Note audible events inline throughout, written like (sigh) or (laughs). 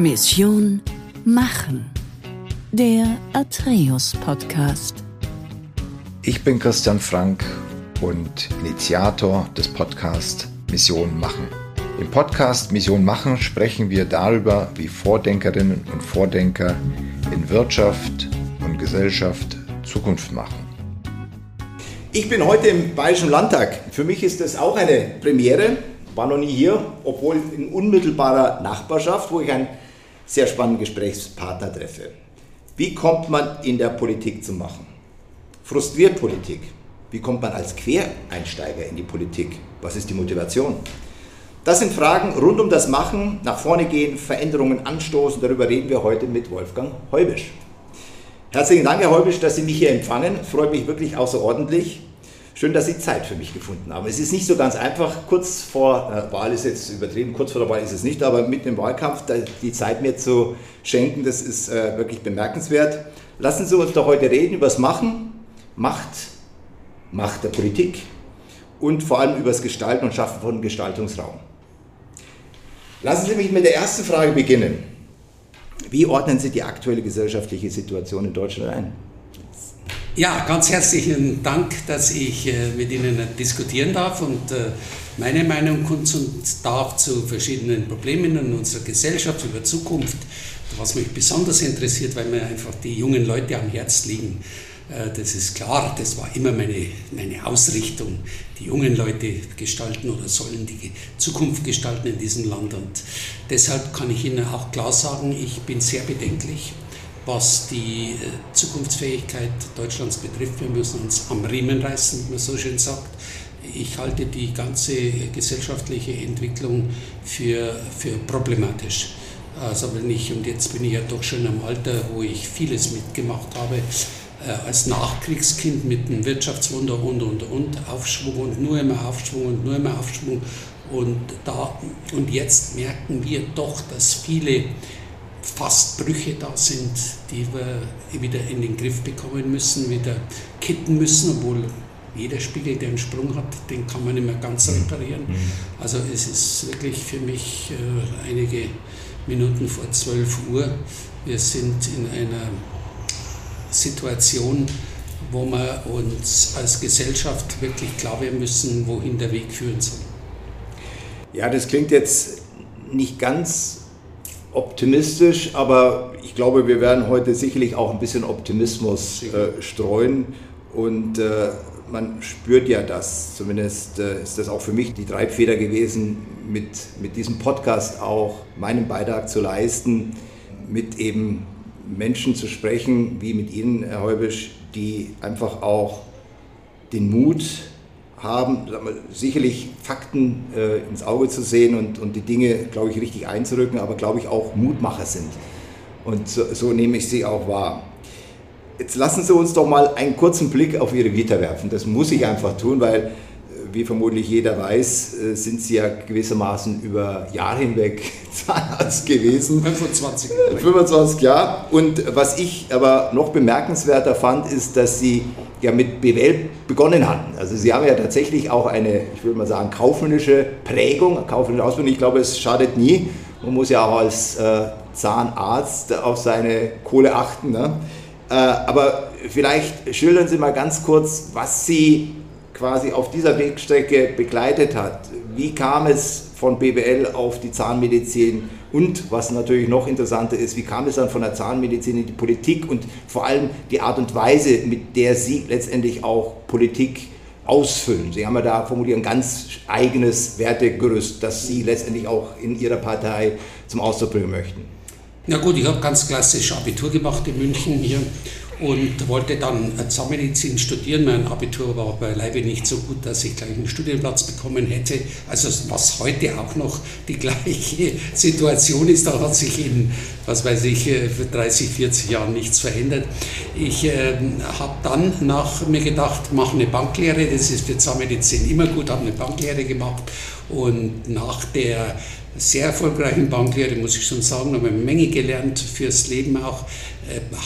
Mission Machen. Der Atreus Podcast. Ich bin Christian Frank und Initiator des Podcasts Mission Machen. Im Podcast Mission Machen sprechen wir darüber, wie Vordenkerinnen und Vordenker in Wirtschaft und Gesellschaft Zukunft machen. Ich bin heute im Bayerischen Landtag. Für mich ist das auch eine Premiere. War noch nie hier, obwohl in unmittelbarer Nachbarschaft, wo ich einen sehr spannenden Gesprächspartner treffe. Wie kommt man in der Politik zu machen? Frustriert Politik? Wie kommt man als Quereinsteiger in die Politik? Was ist die Motivation? Das sind Fragen rund um das Machen, nach vorne gehen, Veränderungen anstoßen. Darüber reden wir heute mit Wolfgang Heubisch. Herzlichen Dank, Herr Heubisch, dass Sie mich hier empfangen. Freut mich wirklich außerordentlich. Schön, dass Sie Zeit für mich gefunden haben. Es ist nicht so ganz einfach, kurz vor der Wahl ist jetzt übertrieben, kurz vor der Wahl ist es nicht, aber mit dem Wahlkampf die Zeit mir zu schenken, das ist äh, wirklich bemerkenswert. Lassen Sie uns doch heute reden über das Machen, Macht, Macht der Politik und vor allem über das Gestalten und Schaffen von Gestaltungsraum. Lassen Sie mich mit der ersten Frage beginnen. Wie ordnen Sie die aktuelle gesellschaftliche Situation in Deutschland ein? Ja, ganz herzlichen Dank, dass ich äh, mit Ihnen diskutieren darf und äh, meine Meinung kundtun darf zu verschiedenen Problemen in unserer Gesellschaft, über Zukunft, was mich besonders interessiert, weil mir einfach die jungen Leute am Herz liegen. Äh, das ist klar, das war immer meine, meine Ausrichtung. Die jungen Leute gestalten oder sollen die Zukunft gestalten in diesem Land. Und deshalb kann ich Ihnen auch klar sagen, ich bin sehr bedenklich, was die äh, Zukunftsfähigkeit Deutschlands betrifft. Wir müssen uns am Riemen reißen, wie man so schön sagt. Ich halte die ganze gesellschaftliche Entwicklung für, für problematisch. Also wenn ich, und jetzt bin ich ja doch schon am Alter, wo ich vieles mitgemacht habe, äh, als Nachkriegskind mit dem Wirtschaftswunder und und und Aufschwung und nur immer Aufschwung und nur immer Aufschwung und da und jetzt merken wir doch, dass viele fast Brüche da sind, die wir wieder in den Griff bekommen müssen, wieder kitten müssen, obwohl jeder Spiegel, der einen Sprung hat, den kann man nicht mehr ganz mhm. reparieren. Mhm. Also es ist wirklich für mich äh, einige Minuten vor 12 Uhr. Wir sind in einer Situation, wo wir uns als Gesellschaft wirklich klar werden müssen, wohin der Weg führen soll. Ja, das klingt jetzt nicht ganz optimistisch, aber ich glaube, wir werden heute sicherlich auch ein bisschen Optimismus äh, streuen. Und äh, man spürt ja das, zumindest äh, ist das auch für mich die Treibfeder gewesen, mit, mit diesem Podcast auch meinen Beitrag zu leisten, mit eben Menschen zu sprechen, wie mit Ihnen, Herr Heubisch, die einfach auch den Mut haben, sicherlich Fakten äh, ins Auge zu sehen und, und die Dinge, glaube ich, richtig einzurücken, aber glaube ich auch Mutmacher sind. Und so, so nehme ich sie auch wahr. Jetzt lassen Sie uns doch mal einen kurzen Blick auf Ihre Vita werfen. Das muss ich einfach tun, weil wie vermutlich jeder weiß, äh, sind Sie ja gewissermaßen über Jahre hinweg (laughs) Zahnarzt gewesen. 25 Jahre. 25 Jahre. Und was ich aber noch bemerkenswerter fand, ist, dass Sie ja mit BWL begonnen hatten. Also Sie haben ja tatsächlich auch eine, ich würde mal sagen, kaufmännische Prägung, kaufmännische Ausbildung. Ich glaube, es schadet nie. Man muss ja auch als äh, Zahnarzt auf seine Kohle achten. Ne? Äh, aber vielleicht schildern Sie mal ganz kurz, was Sie quasi auf dieser Wegstrecke begleitet hat. Wie kam es von BWL auf die Zahnmedizin und was natürlich noch interessanter ist, wie kam es dann von der Zahnmedizin in die Politik und vor allem die Art und Weise, mit der Sie letztendlich auch Politik ausfüllen. Sie haben ja da formuliert ein ganz eigenes Wertegerüst, das Sie letztendlich auch in Ihrer Partei zum Ausdruck bringen möchten. Na gut, ich habe ganz klassisch Abitur gemacht in München hier und wollte dann Zahnmedizin studieren. Mein Abitur war beileibe nicht so gut, dass ich gleich einen Studienplatz bekommen hätte. Also was heute auch noch die gleiche (laughs) Situation ist, da hat sich in, was weiß ich, äh, für 30, 40 Jahren nichts verändert. Ich äh, habe dann nach mir gedacht, mache eine Banklehre, das ist für Zahnmedizin immer gut, habe eine Banklehre gemacht und nach der sehr erfolgreichen Banklehre, muss ich schon sagen, habe eine Menge gelernt fürs Leben auch,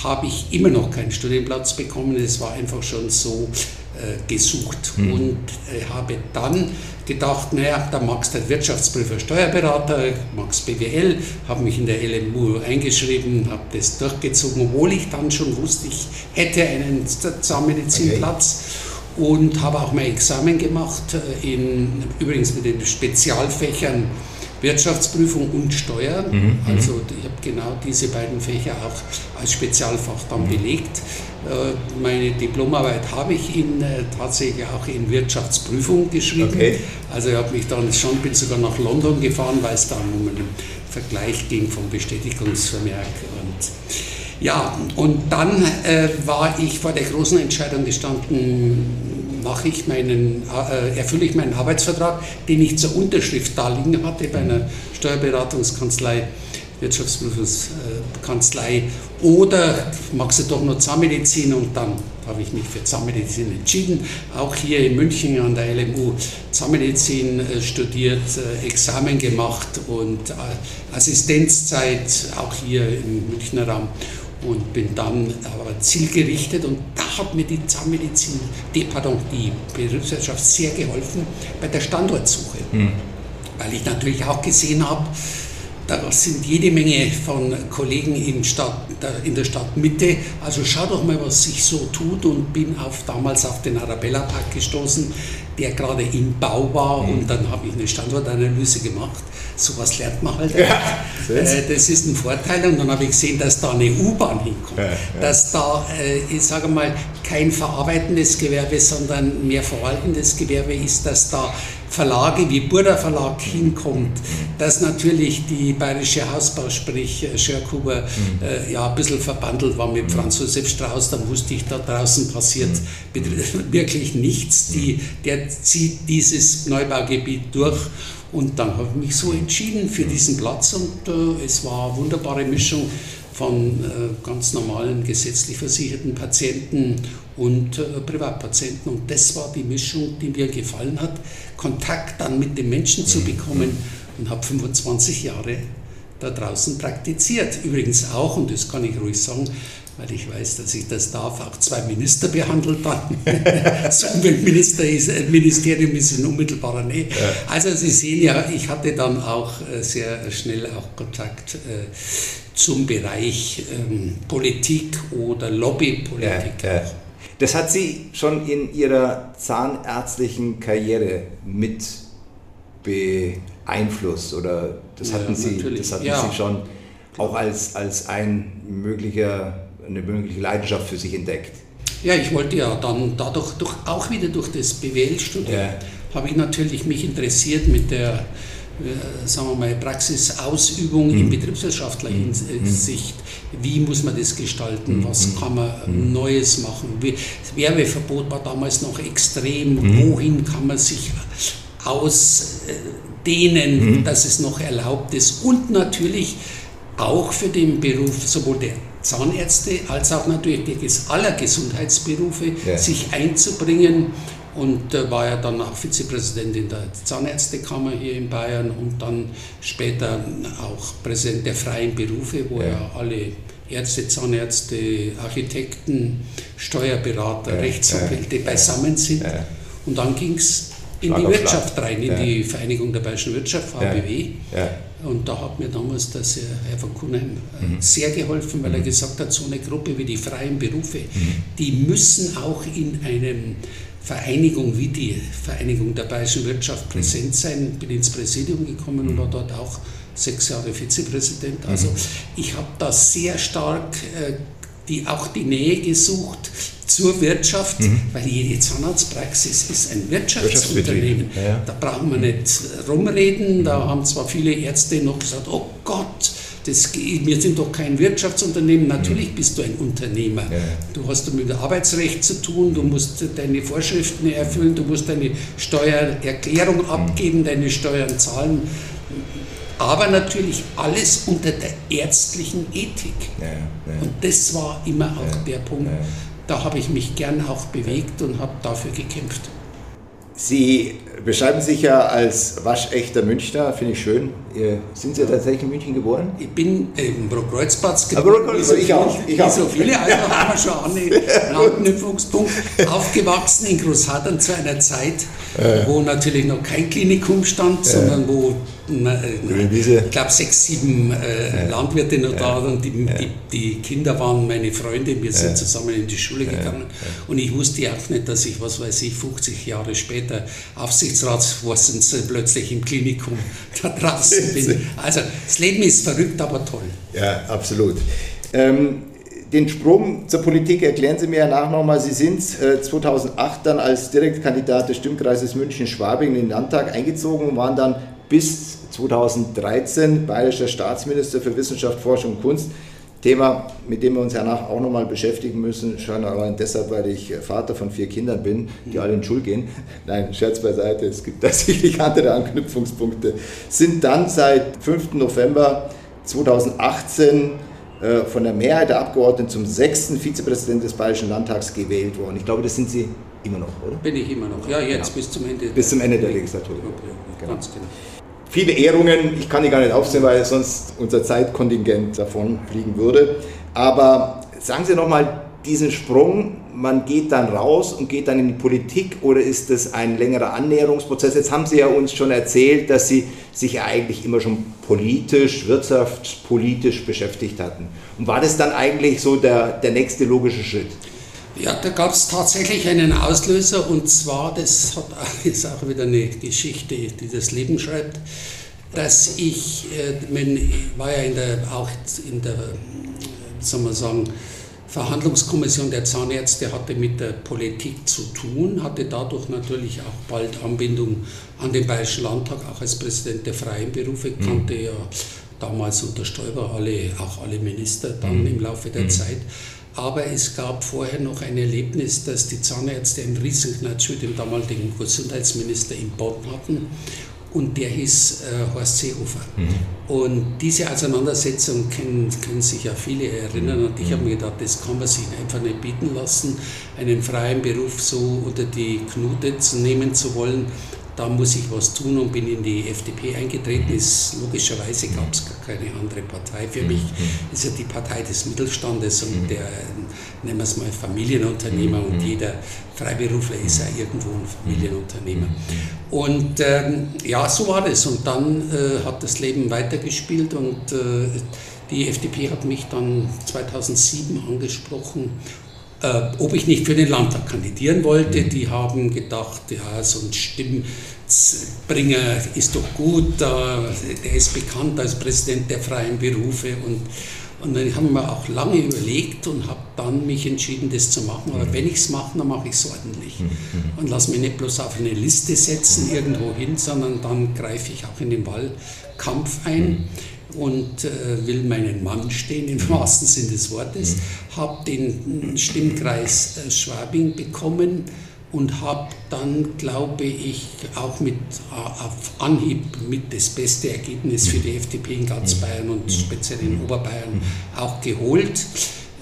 habe ich immer noch keinen Studienplatz bekommen. Es war einfach schon so, gesucht mhm. und habe dann gedacht, naja, da magst du Wirtschaftsprüfer, Steuerberater, magst BWL, habe mich in der LMU eingeschrieben, habe das durchgezogen, obwohl ich dann schon wusste, ich hätte einen Zahnmedizinplatz. Okay. Und habe auch mein Examen gemacht, in, übrigens mit den Spezialfächern Wirtschaftsprüfung und Steuer. Mhm, mhm. also ich habe genau diese beiden Fächer auch als Spezialfach dann mhm. belegt. Äh, meine Diplomarbeit habe ich in, äh, tatsächlich auch in Wirtschaftsprüfung geschrieben. Okay. Also ich habe mich dann schon, bin sogar nach London gefahren, weil es dann um einen Vergleich ging vom Bestätigungsvermerk. Und ja, und dann äh, war ich vor der großen Entscheidung gestanden, mache ich meinen, äh, erfülle ich meinen Arbeitsvertrag, den ich zur Unterschrift da liegen hatte bei einer Steuerberatungskanzlei Wirtschaftsprüfungskanzlei oder magst du doch nur Zahnmedizin und dann habe ich mich für Zahnmedizin entschieden. Auch hier in München an der LMU Zahnmedizin äh, studiert, äh, Examen gemacht und äh, Assistenzzeit auch hier im Münchner Raum und bin dann aber zielgerichtet und da hat mir die Zahnmedizin, die, pardon, die Berufswirtschaft sehr geholfen bei der Standortsuche, mhm. weil ich natürlich auch gesehen habe, da sind jede Menge von Kollegen in, Stadt, in der Stadtmitte. Also schau doch mal, was sich so tut und bin auf, damals auf den Arabella Park gestoßen, der gerade im Bau war mhm. und dann habe ich eine Standortanalyse gemacht. Sowas lernt man halt. Ja, das ist ein Vorteil und dann habe ich gesehen, dass da eine U-Bahn hinkommt, ja, ja. dass da, äh, ich sage mal, kein verarbeitendes Gewerbe, sondern mehr verwaltendes Gewerbe ist, dass da Verlage wie Burda Verlag hinkommt, dass natürlich die bayerische Hausbau, sprich äh, Schörkuber, mhm. äh, ja ein bisschen verbandelt war mit Franz Josef Strauß, dann wusste ich, da draußen passiert mhm. (laughs) wirklich nichts. Die, der zieht dieses Neubaugebiet durch und dann habe ich mich so entschieden für diesen Platz und äh, es war eine wunderbare Mischung von äh, ganz normalen gesetzlich versicherten Patienten und äh, Privatpatienten. Und das war die Mischung, die mir gefallen hat, Kontakt dann mit den Menschen zu mhm. bekommen und habe 25 Jahre da draußen praktiziert. Übrigens auch, und das kann ich ruhig sagen, weil ich weiß, dass ich das darf, auch zwei Minister behandelt dann. (laughs) das Umweltministerium ist in unmittelbarer Nähe. Ja. Also Sie sehen ja, ich hatte dann auch äh, sehr schnell auch Kontakt äh, zum Bereich ähm, Politik oder Lobbypolitik. Ja, ja. Das hat Sie schon in Ihrer zahnärztlichen Karriere mit beeinflusst oder das hatten, Sie, das hatten Sie schon auch als, als ein möglicher eine mögliche Leidenschaft für sich entdeckt. Ja, ich wollte ja dann dadurch, durch, auch wieder durch das BWL-Studium, ja. habe ich natürlich mich interessiert mit der, äh, sagen wir mal, Praxisausübung mhm. in betriebswirtschaftlicher mhm. Hinsicht. Wie muss man das gestalten? Mhm. Was kann man mhm. Neues machen? Das Werbeverbot war damals noch extrem. Mhm. Wohin kann man sich ausdehnen, mhm. dass es noch erlaubt ist? Und natürlich auch für den Beruf sowohl der Zahnärzte als auch natürlich aller Gesundheitsberufe ja. sich einzubringen. Und äh, war ja dann auch Vizepräsident in der Zahnärztekammer hier in Bayern und dann später auch Präsident der freien Berufe, wo ja, ja alle Ärzte, Zahnärzte, Architekten, Steuerberater, ja, Rechtsanwälte beisammen sind. Und dann ging es in die Wirtschaft rein, in die Vereinigung der Bayerischen Wirtschaft, VBW. Und da hat mir damals das Herr von Kuhnheim äh, mhm. sehr geholfen, weil mhm. er gesagt hat, so eine Gruppe wie die freien Berufe, mhm. die müssen auch in einem Vereinigung wie die Vereinigung der Bayerischen Wirtschaft präsent mhm. sein. Bin ins Präsidium gekommen und war dort auch sechs Jahre Vizepräsident. Also mhm. ich habe da sehr stark äh, die, auch die Nähe gesucht zur Wirtschaft, mhm. weil jede Zahnarztpraxis ist ein Wirtschaftsunternehmen. Ja. Da brauchen wir nicht rumreden. Da haben zwar viele Ärzte noch gesagt, oh Gott, das, wir sind doch kein Wirtschaftsunternehmen. Natürlich mhm. bist du ein Unternehmer. Ja. Du hast mit dem Arbeitsrecht zu tun, du musst deine Vorschriften erfüllen, du musst deine Steuererklärung mhm. abgeben, deine Steuern zahlen aber natürlich alles unter der ärztlichen Ethik. Und das war immer auch der Punkt. Da habe ich mich gern auch bewegt und habe dafür gekämpft. Sie beschreiben sich ja als waschechter Münchner, finde ich schön. Sind Sie tatsächlich in München geboren? Ich bin im Bruckreuzplatz geboren. Aber so ich auch. Ich auch. so viele, (laughs) also haben wir schon einen Anknüpfungspunkt. Aufgewachsen in Großhadern zu einer Zeit, wo natürlich noch kein Klinikum stand, sondern wo ich glaube, sechs, sieben äh, Landwirte noch da waren. Die, die, die, Kinder waren meine Freunde. Wir sind zusammen in die Schule gegangen. Und ich wusste auch nicht, dass ich, was weiß ich, 50 Jahre später Aufsichtsratsvorsitzender plötzlich im Klinikum (laughs) da draußen bin. Also, das Leben ist verrückt, aber toll. Ja, absolut. Ähm, den Sprung zur Politik erklären Sie mir ja nach nochmal. Sie sind äh, 2008 dann als Direktkandidat des Stimmkreises München-Schwabing in den Landtag eingezogen und waren dann bis 2013 bayerischer Staatsminister für Wissenschaft, Forschung und Kunst. Thema, mit dem wir uns danach auch nochmal beschäftigen müssen, schon allein deshalb, weil ich Vater von vier Kindern bin, die alle in die Schule gehen. Nein, Scherz beiseite, es gibt (laughs) tatsächlich andere Anknüpfungspunkte. Sind dann seit 5. November 2018 äh, von der Mehrheit der Abgeordneten zum sechsten Vizepräsidenten des Bayerischen Landtags gewählt worden. Ich glaube, das sind Sie immer noch, oder? Bin ich immer noch, ja, jetzt genau. bis zum Ende. Bis zum Ende der Legislatur. Genau. Ganz genau viele Ehrungen. Ich kann die gar nicht aufzählen, weil sonst unser Zeitkontingent davon fliegen würde. Aber sagen Sie nochmal diesen Sprung, man geht dann raus und geht dann in die Politik oder ist das ein längerer Annäherungsprozess? Jetzt haben Sie ja uns schon erzählt, dass Sie sich ja eigentlich immer schon politisch, wirtschaftspolitisch beschäftigt hatten. Und war das dann eigentlich so der, der nächste logische Schritt? Ja, da gab es tatsächlich einen Auslöser und zwar, das hat, (laughs) ist auch wieder eine Geschichte, die das Leben schreibt, dass ich, äh, war ja in der, auch in der, soll man sagen, Verhandlungskommission der Zahnärzte hatte mit der Politik zu tun, hatte dadurch natürlich auch bald Anbindung an den Bayerischen Landtag, auch als Präsident der freien Berufe, mhm. kannte ja damals unter Stoiber alle, auch alle Minister dann mhm. im Laufe der mhm. Zeit. Aber es gab vorher noch ein Erlebnis, dass die Zahnärzte einen Riesenknatsch mit dem damaligen Gesundheitsminister in Bonn hatten und der hieß äh, Horst Seehofer. Mhm. Und diese Auseinandersetzung können, können sich ja viele erinnern und ich habe mir gedacht, das kann man sich einfach nicht bieten lassen, einen freien Beruf so unter die Knute zu nehmen zu wollen da muss ich was tun und bin in die FDP eingetreten. Ist, logischerweise gab es gar keine andere Partei. Für mich mhm. ist ja die Partei des Mittelstandes und mhm. der, nennen wir es mal, Familienunternehmer und mhm. jeder Freiberufler ist ja irgendwo ein Familienunternehmer. Und ähm, ja, so war das. Und dann äh, hat das Leben weitergespielt und äh, die FDP hat mich dann 2007 angesprochen äh, ob ich nicht für den Landtag kandidieren wollte. Die haben gedacht, ja, so ein Stimmbringer ist doch gut, der ist bekannt als Präsident der freien Berufe und und dann haben wir auch lange überlegt und habe dann mich entschieden, das zu machen. Aber mhm. wenn ich es mache, dann mache ich es ordentlich. Mhm. Und lass mich nicht bloß auf eine Liste setzen irgendwo hin, sondern dann greife ich auch in den Wahlkampf ein und äh, will meinen Mann stehen, im wahrsten Sinne des Wortes, mhm. habe den Stimmkreis äh, Schwabing bekommen und habe dann, glaube ich, auch mit äh, auf Anhieb mit das beste Ergebnis für die FDP in ganz mhm. Bayern und mhm. speziell in Oberbayern auch geholt.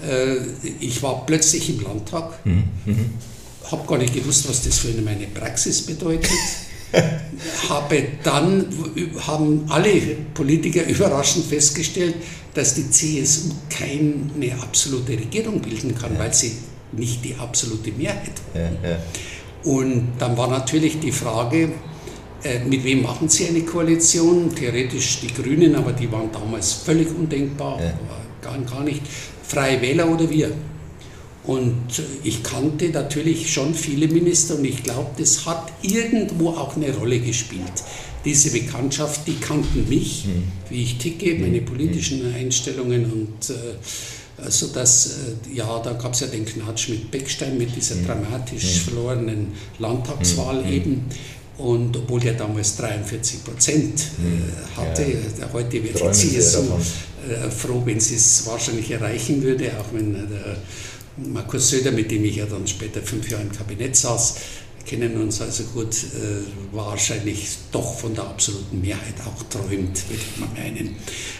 Äh, ich war plötzlich im Landtag, habe gar nicht gewusst, was das für meine Praxis bedeutet. (laughs) habe dann, haben alle Politiker überraschend festgestellt, dass die CSU keine absolute Regierung bilden kann, weil sie nicht die absolute Mehrheit. Ja, ja. Und dann war natürlich die Frage, äh, mit wem machen Sie eine Koalition? Theoretisch die Grünen, aber die waren damals völlig undenkbar, gar, gar nicht. Freie Wähler oder wir? Und ich kannte natürlich schon viele Minister und ich glaube, das hat irgendwo auch eine Rolle gespielt. Diese Bekanntschaft, die kannten mich, mhm. wie ich ticke, meine hm. politischen Einstellungen und äh, so dass, äh, ja, da gab es ja den Knatsch mit Beckstein, mit dieser mhm. dramatisch mhm. verlorenen Landtagswahl hm. eben. Und obwohl der damals 43 Prozent äh, hatte, ja. heute wird die CSU froh, wenn sie es wahrscheinlich erreichen würde, auch wenn äh, Markus Söder, mit dem ich ja dann später fünf Jahre im Kabinett saß, kennen uns also gut, äh, wahrscheinlich doch von der absoluten Mehrheit auch träumt, würde ich mal meinen.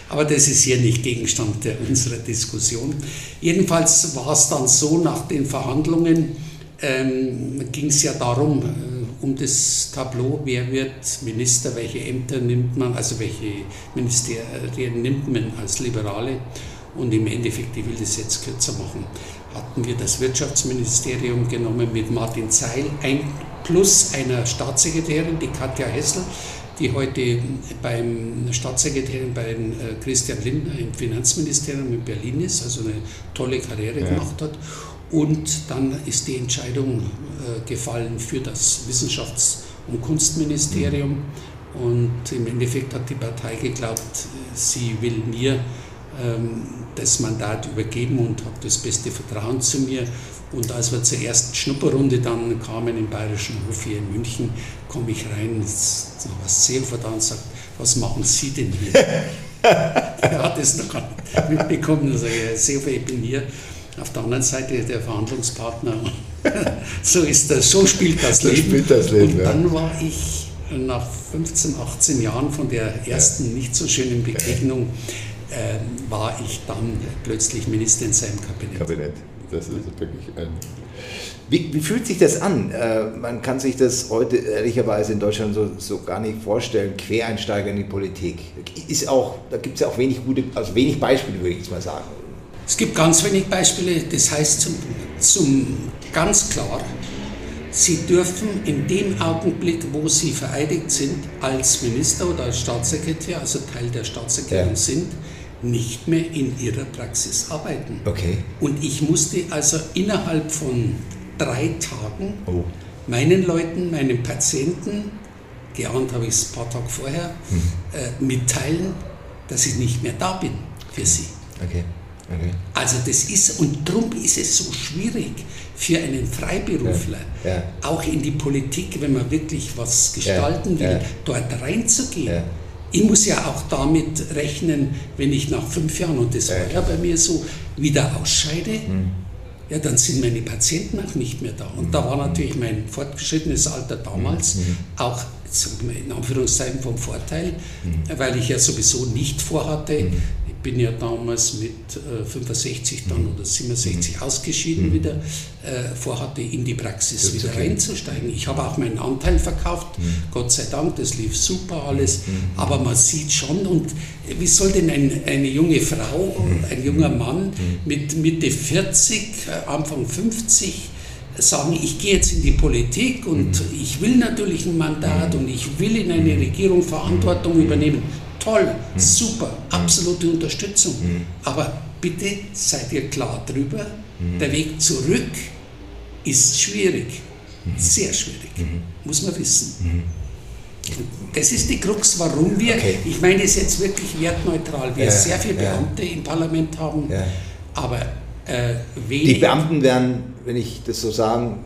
Aber das ist hier nicht Gegenstand der, unserer Diskussion. Jedenfalls war es dann so, nach den Verhandlungen ähm, ging es ja darum, äh, um das Tableau, wer wird Minister, welche Ämter nimmt man, also welche Ministerien nimmt man als Liberale. Und im Endeffekt, ich will das jetzt kürzer machen, hatten wir das Wirtschaftsministerium genommen mit Martin Zeil ein, plus einer Staatssekretärin, die Katja Hessel, die heute beim Staatssekretärin bei äh, Christian Lindner im Finanzministerium in Berlin ist, also eine tolle Karriere ja. gemacht hat. Und dann ist die Entscheidung äh, gefallen für das Wissenschafts- und Kunstministerium. Und im Endeffekt hat die Partei geglaubt, sie will mir das Mandat übergeben und hat das beste Vertrauen zu mir. Und als wir zur ersten Schnupperrunde dann kamen im Bayerischen Hof hier in München, komme ich rein, was Seelfer da und sagt, was machen Sie denn hier? (laughs) er hat es noch gar nicht mitbekommen. Also, Seelfer, ich bin hier auf der anderen Seite der Verhandlungspartner. (laughs) so ist das, so spielt das so Leben. Spielt das Leben. Und dann war ich nach 15, 18 Jahren von der ersten nicht so schönen Begegnung, äh, war ich dann plötzlich Minister in seinem Kabinett. Kabinett. Das ist wirklich ein. Wie, wie, fühlt sich das an? Äh, man kann sich das heute ehrlicherweise in Deutschland so, so, gar nicht vorstellen. Quereinsteiger in die Politik. Ist auch, da gibt es ja auch wenig gute, also wenig Beispiele, würde ich jetzt mal sagen. Es gibt ganz wenig Beispiele. Das heißt zum, zum ganz klar, Sie dürfen in dem Augenblick, wo Sie vereidigt sind als Minister oder als Staatssekretär, also Teil der Staatssekretärin ja. sind, nicht mehr in ihrer Praxis arbeiten. Okay. Und ich musste also innerhalb von drei Tagen oh. meinen Leuten, meinen Patienten, geahnt habe ich es ein paar Tage vorher, mhm. äh, mitteilen, dass ich nicht mehr da bin für sie. Okay. Okay. Also das ist, und darum ist es so schwierig für einen Freiberufler, ja. Ja. auch in die Politik, wenn man wirklich was gestalten ja. will, dort reinzugehen ich muss ja auch damit rechnen, wenn ich nach fünf Jahren, und das war ja bei mir so, wieder ausscheide, mhm. ja, dann sind meine Patienten auch nicht mehr da. Und da war natürlich mein fortgeschrittenes Alter damals mhm. auch in Anführungszeichen vom Vorteil, mhm. weil ich ja sowieso nicht vorhatte, mhm bin ja damals mit äh, 65 dann oder 67 mhm. ausgeschieden mhm. wieder, äh, vorhatte in die Praxis wieder okay. reinzusteigen. Ich habe auch meinen Anteil verkauft, mhm. Gott sei Dank, das lief super alles, mhm. aber man sieht schon und wie soll denn ein, eine junge Frau mhm. ein junger Mann mhm. mit Mitte 40, äh, Anfang 50 sagen, ich gehe jetzt in die Politik und mhm. ich will natürlich ein Mandat und ich will in eine Regierung Verantwortung übernehmen toll, mhm. super, absolute Unterstützung. Mhm. Aber bitte seid ihr klar drüber, mhm. der Weg zurück ist schwierig, sehr schwierig, muss man wissen. Das ist die Krux, warum wir, okay. ich meine es jetzt wirklich wertneutral, wir ja, sehr viele Beamte ja. im Parlament haben, ja. aber äh, wenig. Die Beamten werden, wenn ich das so sagen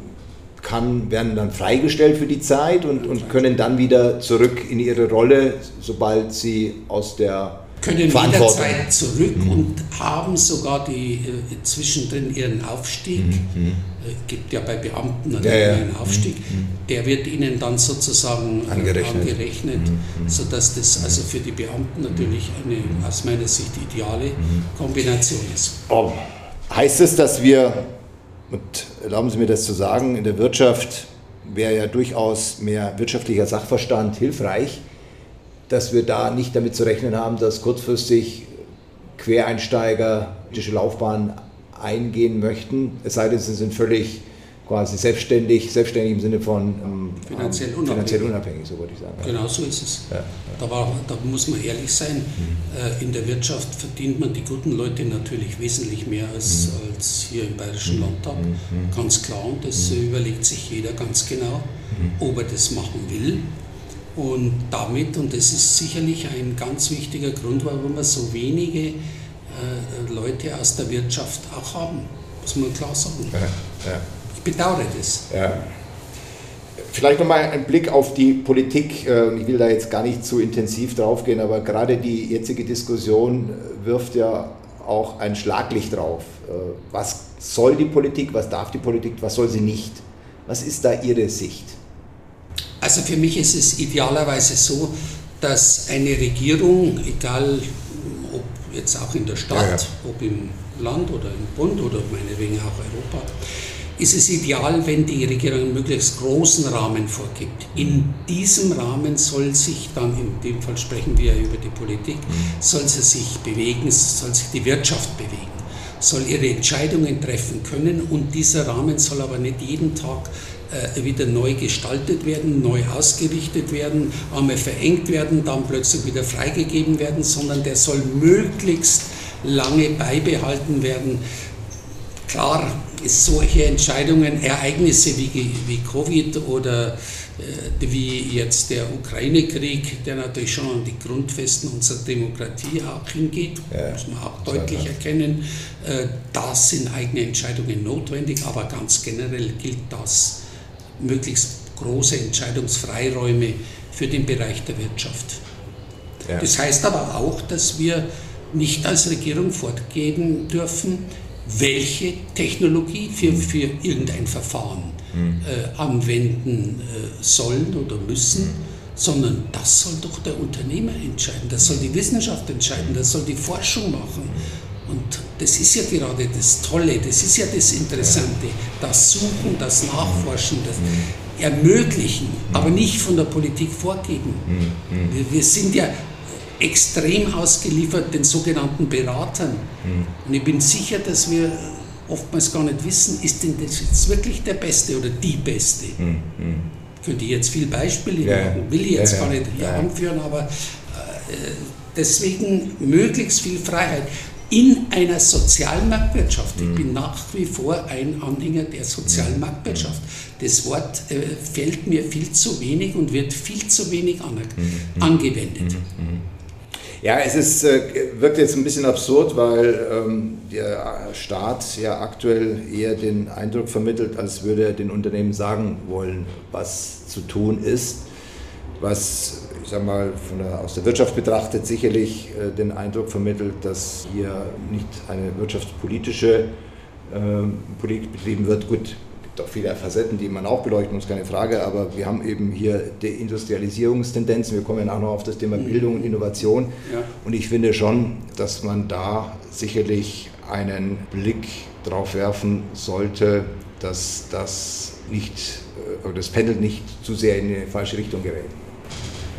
kann, werden dann freigestellt für die Zeit und, und können dann wieder zurück in ihre Rolle, sobald sie aus der können jederzeit zurück mhm. und haben sogar die äh, zwischendrin ihren Aufstieg. Mhm. Äh, gibt ja bei Beamten einen, ja, ja. einen Aufstieg. Mhm. Der wird ihnen dann sozusagen äh, angerechnet, angerechnet mhm. mhm. sodass das also für die Beamten natürlich eine aus meiner Sicht ideale mhm. Kombination ist. Oh. Heißt es, dass wir und erlauben Sie mir das zu sagen, in der Wirtschaft wäre ja durchaus mehr wirtschaftlicher Sachverstand hilfreich, dass wir da nicht damit zu rechnen haben, dass kurzfristig Quereinsteiger politische Laufbahn eingehen möchten, es sei denn, sie sind völlig quasi selbstständig, selbstständig im Sinne von ähm, finanziell, unabhängig. finanziell, unabhängig. so würde ich sagen. Genau so ist es. Ja, ja. Da, war, da, muss man ehrlich sein, mhm. äh, in der Wirtschaft verdient man die guten Leute natürlich wesentlich mehr als, mhm. als hier im Bayerischen mhm. Landtag, mhm. ganz klar. Und das mhm. überlegt sich jeder ganz genau, mhm. ob er das machen will. Und damit, und das ist sicherlich ein ganz wichtiger Grund, warum wir so wenige äh, Leute aus der Wirtschaft auch haben, muss man klar sagen. Ja, ich bedauere das. Ja. Vielleicht nochmal ein Blick auf die Politik. Äh, ich will da jetzt gar nicht zu intensiv drauf gehen, aber gerade die jetzige Diskussion wirft ja auch ein Schlaglicht drauf. Äh, was soll die Politik, was darf die Politik, was soll sie nicht? Was ist da Ihre Sicht? Also für mich ist es idealerweise so, dass eine Regierung, egal ob jetzt auch in der Stadt, ja, ja. ob im Land oder im Bund oder meinetwegen auch Europa, ist es ideal, wenn die Regierung einen möglichst großen Rahmen vorgibt. In diesem Rahmen soll sich dann, in dem Fall sprechen wir ja über die Politik, soll sie sich bewegen, soll sich die Wirtschaft bewegen, soll ihre Entscheidungen treffen können und dieser Rahmen soll aber nicht jeden Tag äh, wieder neu gestaltet werden, neu ausgerichtet werden, einmal verengt werden, dann plötzlich wieder freigegeben werden, sondern der soll möglichst lange beibehalten werden. Klar, solche Entscheidungen, Ereignisse wie, wie Covid oder äh, wie jetzt der Ukraine-Krieg, der natürlich schon an die Grundfesten unserer Demokratie auch hingeht, ja, muss man auch deutlich erkennen, äh, da sind eigene Entscheidungen notwendig, aber ganz generell gilt das, möglichst große Entscheidungsfreiräume für den Bereich der Wirtschaft. Ja. Das heißt aber auch, dass wir nicht als Regierung fortgeben dürfen, welche Technologie für, für irgendein Verfahren mhm. äh, anwenden äh, sollen oder müssen, sondern das soll doch der Unternehmer entscheiden, das soll die Wissenschaft entscheiden, das soll die Forschung machen. Und das ist ja gerade das Tolle, das ist ja das Interessante, das Suchen, das Nachforschen, das mhm. Ermöglichen, aber nicht von der Politik vorgeben. Wir, wir sind ja extrem ausgeliefert den sogenannten Beratern. Mhm. Und ich bin sicher, dass wir oftmals gar nicht wissen, ist denn das jetzt wirklich der Beste oder die Beste? Mhm. Könnte ich jetzt viele Beispiele ja. machen, will ich jetzt ja, gar nicht hier anführen, aber äh, deswegen möglichst viel Freiheit in einer sozialen Marktwirtschaft. Ich mhm. bin nach wie vor ein Anhänger der sozialen mhm. Marktwirtschaft. Das Wort äh, fällt mir viel zu wenig und wird viel zu wenig mhm. angewendet. Ja, es ist, äh, wirkt jetzt ein bisschen absurd, weil ähm, der Staat ja aktuell eher den Eindruck vermittelt, als würde er den Unternehmen sagen wollen, was zu tun ist, was ich sag mal, der, aus der Wirtschaft betrachtet sicherlich äh, den Eindruck vermittelt, dass hier nicht eine wirtschaftspolitische äh, Politik betrieben wird. Gut, auch viele Facetten, die man auch beleuchten muss, keine Frage, aber wir haben eben hier Deindustrialisierungstendenzen, wir kommen ja auch noch auf das Thema mhm. Bildung und Innovation ja. und ich finde schon, dass man da sicherlich einen Blick drauf werfen sollte, dass das nicht, äh, oder das Pendel nicht zu sehr in die falsche Richtung gerät.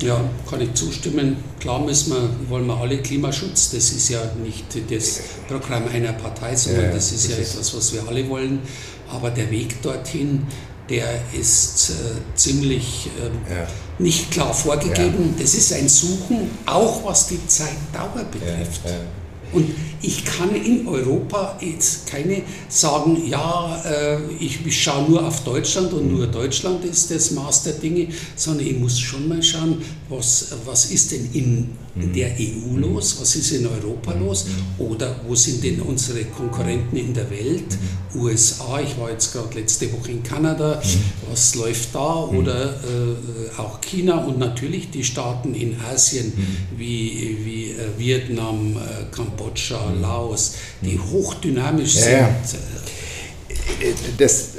Ja, kann ich zustimmen. Klar müssen wir, wollen wir alle Klimaschutz. Das ist ja nicht das Programm einer Partei, sondern ja, das ist das ja ist etwas, was wir alle wollen. Aber der Weg dorthin, der ist äh, ziemlich äh, ja. nicht klar vorgegeben. Ja. Das ist ein Suchen, auch was die Zeitdauer betrifft. Und ich kann in Europa jetzt keine sagen, ja, äh, ich, ich schaue nur auf Deutschland und nur Deutschland ist das Maß der Dinge, sondern ich muss schon mal schauen, was, was ist denn in mhm. der EU los, was ist in Europa mhm. los? Oder wo sind denn unsere Konkurrenten in der Welt, mhm. USA, ich war jetzt gerade letzte Woche in Kanada, was läuft da? Oder äh, auch China und natürlich die Staaten in Asien wie, wie äh, Vietnam, äh, Kambodscha, Laos, die hochdynamisch sind. Ja, ja. Das,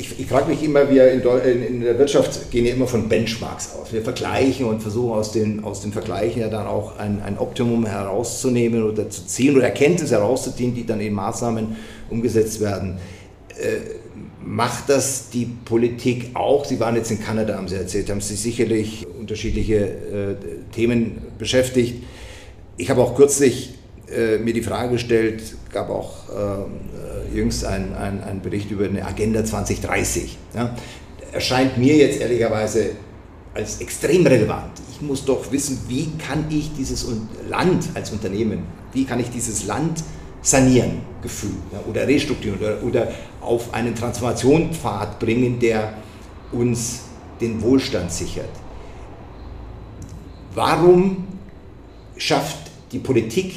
ich, ich frage mich immer, wir in, in, der Wirtschaft gehen ja immer von Benchmarks aus. Wir vergleichen und versuchen aus den, aus den Vergleichen ja dann auch ein, ein Optimum herauszunehmen oder zu ziehen oder Erkenntnisse herauszuziehen, die dann in Maßnahmen umgesetzt werden. Äh, macht das die Politik auch? Sie waren jetzt in Kanada, haben Sie erzählt, haben Sie sicherlich unterschiedliche äh, Themen beschäftigt. Ich habe auch kürzlich äh, mir die Frage gestellt, gab auch äh, jüngst einen ein Bericht über eine Agenda 2030. Ja. Erscheint mir jetzt ehrlicherweise als extrem relevant. Ich muss doch wissen, wie kann ich dieses Land als Unternehmen, wie kann ich dieses Land sanieren, gefühlt ja, oder restrukturieren oder, oder auf einen Transformationspfad bringen, der uns den Wohlstand sichert. Warum schafft die Politik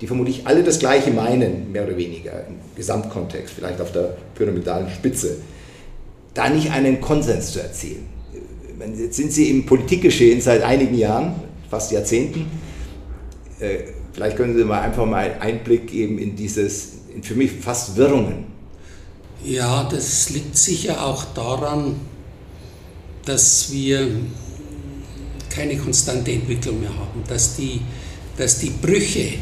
die vermutlich alle das Gleiche meinen, mehr oder weniger, Gesamtkontext, vielleicht auf der pyramidalen Spitze, da nicht einen Konsens zu erzielen. Jetzt sind Sie im Politikgeschehen seit einigen Jahren, fast Jahrzehnten. Äh, vielleicht können Sie mal einfach mal einen Einblick geben in dieses, in für mich fast Wirrungen. Ja, das liegt sicher auch daran, dass wir keine konstante Entwicklung mehr haben, dass die, dass die Brüche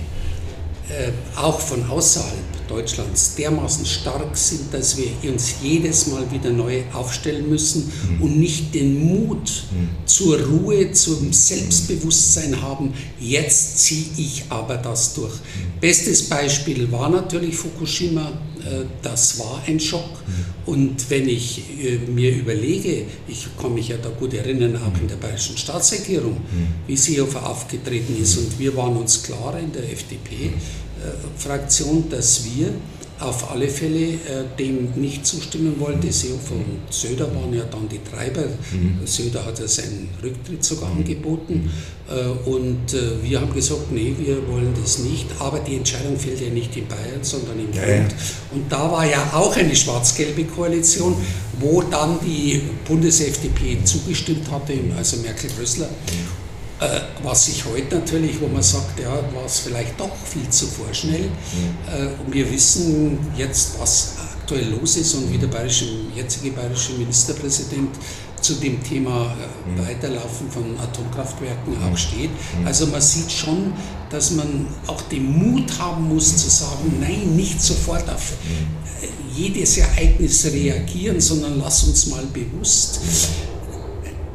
auch von außerhalb Deutschlands dermaßen stark sind, dass wir uns jedes Mal wieder neu aufstellen müssen mhm. und nicht den Mut mhm. zur Ruhe, zum Selbstbewusstsein haben, jetzt ziehe ich aber das durch. Mhm. Bestes Beispiel war natürlich Fukushima, äh, das war ein Schock. Und wenn ich äh, mir überlege, ich kann mich ja da gut erinnern, auch in der bayerischen Staatsregierung, wie Seehofer aufgetreten ist und wir waren uns klar in der FDP-Fraktion, dass wir auf alle Fälle äh, dem nicht zustimmen wollte. Seehofer und Söder waren ja dann die Treiber. Mhm. Söder hat ja seinen Rücktritt sogar mhm. angeboten. Äh, und äh, wir haben gesagt, nee, wir wollen das nicht. Aber die Entscheidung fällt ja nicht in Bayern, sondern im ja, Bund. Ja. Und da war ja auch eine schwarz-gelbe Koalition, wo dann die Bundes-FDP zugestimmt hatte, also Merkel-Rössler. Mhm. Äh, was sich heute natürlich, wo man sagt, ja, war es vielleicht doch viel zu vorschnell. Mhm. und wir wissen jetzt, was aktuell los ist und wie der bayerische, jetzige bayerische Ministerpräsident zu dem Thema äh, mhm. Weiterlaufen von Atomkraftwerken mhm. auch steht. Mhm. Also man sieht schon, dass man auch den Mut haben muss zu sagen, nein, nicht sofort auf mhm. jedes Ereignis reagieren, sondern lass uns mal bewusst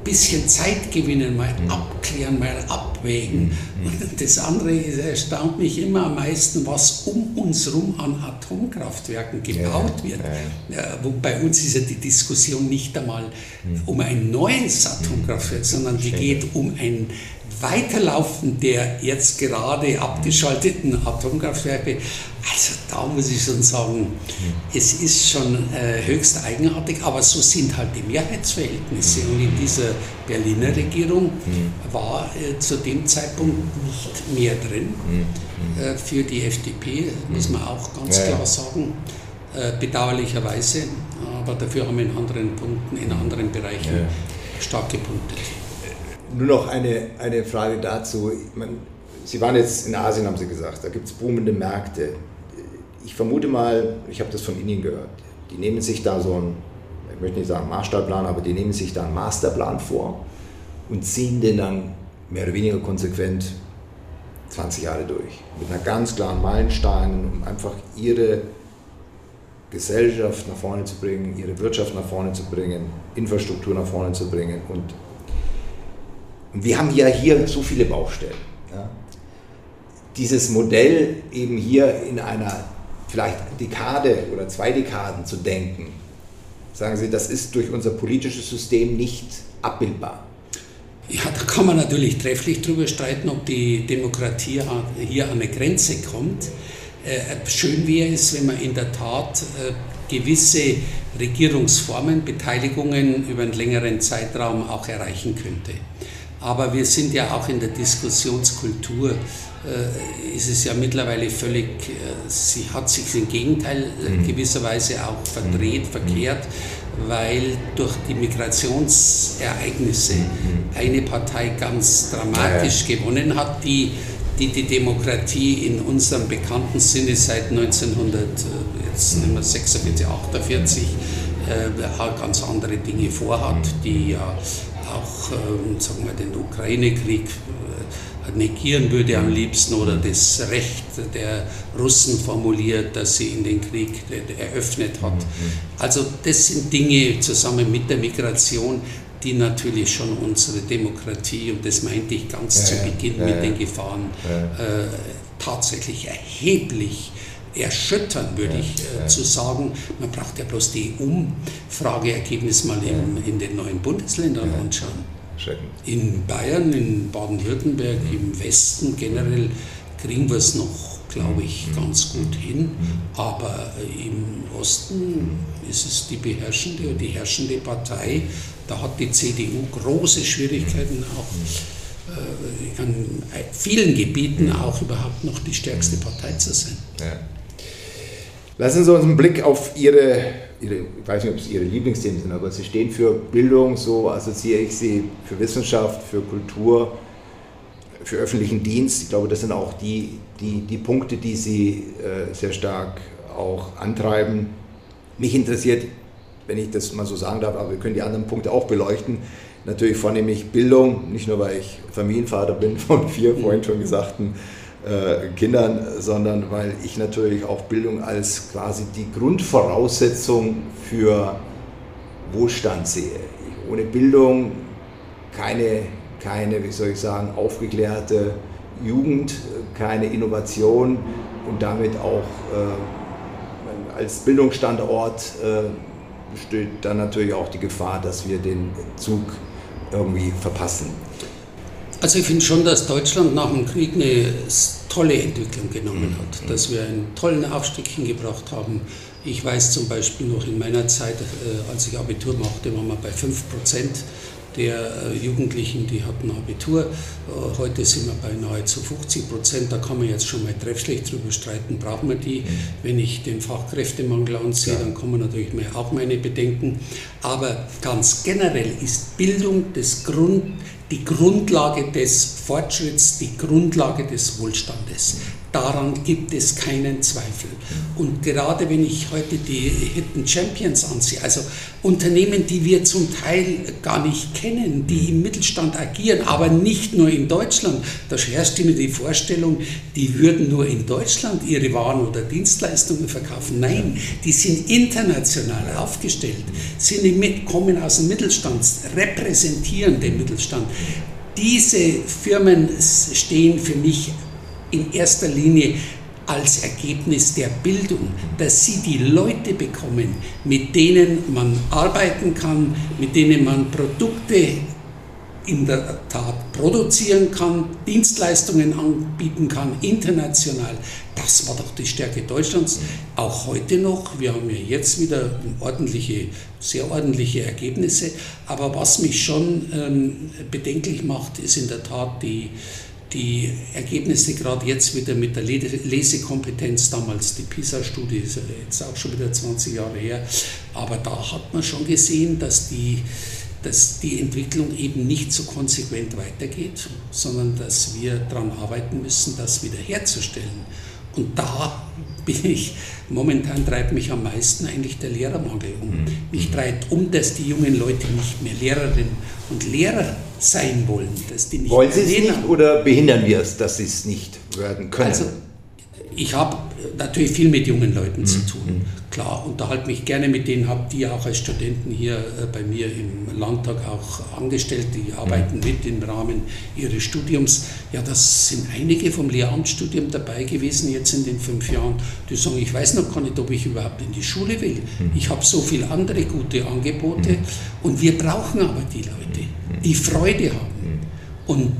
bisschen Zeit gewinnen, mal mhm. abklären, mal abwägen. Mhm. Und das andere erstaunt mich immer am meisten, was um uns herum an Atomkraftwerken gebaut ja, wird. Ja. Ja, wo bei uns ist ja die Diskussion nicht einmal mhm. um ein neues Atomkraftwerk, sondern die geht um ein Weiterlaufen der jetzt gerade abgeschalteten Atomkraftwerke. Also da muss ich schon sagen, es ist schon äh, höchst eigenartig, aber so sind halt die Mehrheitsverhältnisse. Und in dieser Berliner Regierung war äh, zu dem Zeitpunkt nicht mehr drin. Äh, für die FDP, muss man auch ganz ja, klar sagen, äh, bedauerlicherweise. Aber dafür haben wir in anderen Punkten, in anderen Bereichen ja. stark gepunktet. Nur noch eine, eine Frage dazu. Man, Sie waren jetzt in Asien, haben Sie gesagt, da gibt es boomende Märkte. Ich vermute mal, ich habe das von Ihnen gehört, die nehmen sich da so einen, ich möchte nicht sagen Maßstabplan, aber die nehmen sich da einen Masterplan vor und ziehen den dann mehr oder weniger konsequent 20 Jahre durch. Mit einer ganz klaren Meilenstein, um einfach ihre Gesellschaft nach vorne zu bringen, ihre Wirtschaft nach vorne zu bringen, Infrastruktur nach vorne zu bringen und und wir haben ja hier so viele Baustellen. Ja. Dieses Modell eben hier in einer vielleicht Dekade oder zwei Dekaden zu denken, sagen Sie, das ist durch unser politisches System nicht abbildbar. Ja, da kann man natürlich trefflich darüber streiten, ob die Demokratie hier an eine Grenze kommt. Äh, schön wäre es, wenn man in der Tat äh, gewisse Regierungsformen, Beteiligungen über einen längeren Zeitraum auch erreichen könnte. Aber wir sind ja auch in der Diskussionskultur, äh, ist es ja mittlerweile völlig, äh, sie hat sich im Gegenteil äh, mhm. gewisserweise auch verdreht, mhm. verkehrt, weil durch die Migrationsereignisse mhm. eine Partei ganz dramatisch ja, ja. gewonnen hat, die, die die Demokratie in unserem bekannten Sinne seit 1946, 48 äh, ganz andere Dinge vorhat, mhm. die ja auch ähm, sagen wir, den Ukraine-Krieg äh, negieren würde am liebsten oder das Recht der Russen formuliert, dass sie in den Krieg eröffnet hat. Mhm. Also das sind Dinge zusammen mit der Migration, die natürlich schon unsere Demokratie, und das meinte ich ganz ja, zu Beginn ja, mit ja, den Gefahren, äh, tatsächlich erheblich erschüttern, würde ja, ich äh, ja. zu sagen. Man braucht ja bloß die Umfrageergebnisse mal ja. in, in, den neuen Bundesländern anschauen. In Bayern, in Baden-Württemberg, im Westen generell kriegen wir es noch, glaube ich, ganz gut hin. Aber äh, im Osten ist es die beherrschende die herrschende Partei. Da hat die CDU große Schwierigkeiten auch äh, an vielen Gebieten auch überhaupt noch die stärkste Partei zu sein. Ja. Lassen Sie uns einen Blick auf Ihre, Ihre ich weiß nicht, ob es Ihre Lieblingsthemen sind, aber Sie stehen für Bildung, so assoziiere ich Sie, für Wissenschaft, für Kultur, für öffentlichen Dienst. Ich glaube, das sind auch die, die, die Punkte, die Sie äh, sehr stark auch antreiben. Mich interessiert, wenn ich das mal so sagen darf, aber wir können die anderen Punkte auch beleuchten, natürlich vornehmlich Bildung, nicht nur weil ich Familienvater bin (laughs) von vier vorhin schon gesagten äh, Kindern, sondern weil ich natürlich auch Bildung als quasi die Grundvoraussetzung für Wohlstand sehe. Ohne Bildung keine, keine, wie soll ich sagen, aufgeklärte Jugend, keine Innovation und damit auch äh, als Bildungsstandort äh, dann natürlich auch die Gefahr, dass wir den Zug irgendwie verpassen. Also ich finde schon, dass Deutschland nach dem Krieg eine tolle Entwicklung genommen hat, dass wir einen tollen Aufstieg hingebracht haben. Ich weiß zum Beispiel noch in meiner Zeit, äh, als ich Abitur machte, waren wir bei 5 Prozent der äh, Jugendlichen, die hatten Abitur. Äh, heute sind wir bei nahezu 50 Prozent. Da kann man jetzt schon mal trefflich drüber streiten, brauchen wir die. Mhm. Wenn ich den Fachkräftemangel ansehe, ja. dann kommen natürlich auch meine Bedenken. Aber ganz generell ist Bildung das Grund, die Grundlage des Fortschritts, die Grundlage des Wohlstandes. Daran gibt es keinen Zweifel. Und gerade wenn ich heute die Hidden Champions ansehe, also Unternehmen, die wir zum Teil gar nicht kennen, die im Mittelstand agieren, aber nicht nur in Deutschland, da herrscht immer die Vorstellung, die würden nur in Deutschland ihre Waren oder Dienstleistungen verkaufen. Nein, die sind international aufgestellt, sind im, kommen aus dem Mittelstand, repräsentieren den Mittelstand. Diese Firmen stehen für mich in erster Linie als Ergebnis der Bildung, dass sie die Leute bekommen, mit denen man arbeiten kann, mit denen man Produkte in der Tat produzieren kann, Dienstleistungen anbieten kann, international. Das war doch die Stärke Deutschlands, auch heute noch. Wir haben ja jetzt wieder ordentliche, sehr ordentliche Ergebnisse. Aber was mich schon ähm, bedenklich macht, ist in der Tat die, die Ergebnisse gerade jetzt wieder mit der Lesekompetenz, damals die PISA-Studie, ist jetzt auch schon wieder 20 Jahre her, aber da hat man schon gesehen, dass die, dass die Entwicklung eben nicht so konsequent weitergeht, sondern dass wir daran arbeiten müssen, das wiederherzustellen. Und da bin ich, momentan treibt mich am meisten eigentlich der Lehrermangel um. Mhm. Mich treibt um, dass die jungen Leute nicht mehr Lehrerinnen und Lehrer sein wollen. Dass die nicht wollen sie es nicht oder behindern wir es, dass sie es nicht werden können? Also, ich habe natürlich viel mit jungen Leuten mhm. zu tun. Mhm. Klar, unterhalte mich gerne mit denen, habe die auch als Studenten hier äh, bei mir im Landtag auch angestellt, die arbeiten mhm. mit im Rahmen ihres Studiums. Ja, das sind einige vom Lehramtsstudium dabei gewesen jetzt in den fünf Jahren, die sagen, ich weiß noch gar nicht, ob ich überhaupt in die Schule will. Mhm. Ich habe so viele andere gute Angebote mhm. und wir brauchen aber die Leute, die Freude haben. Und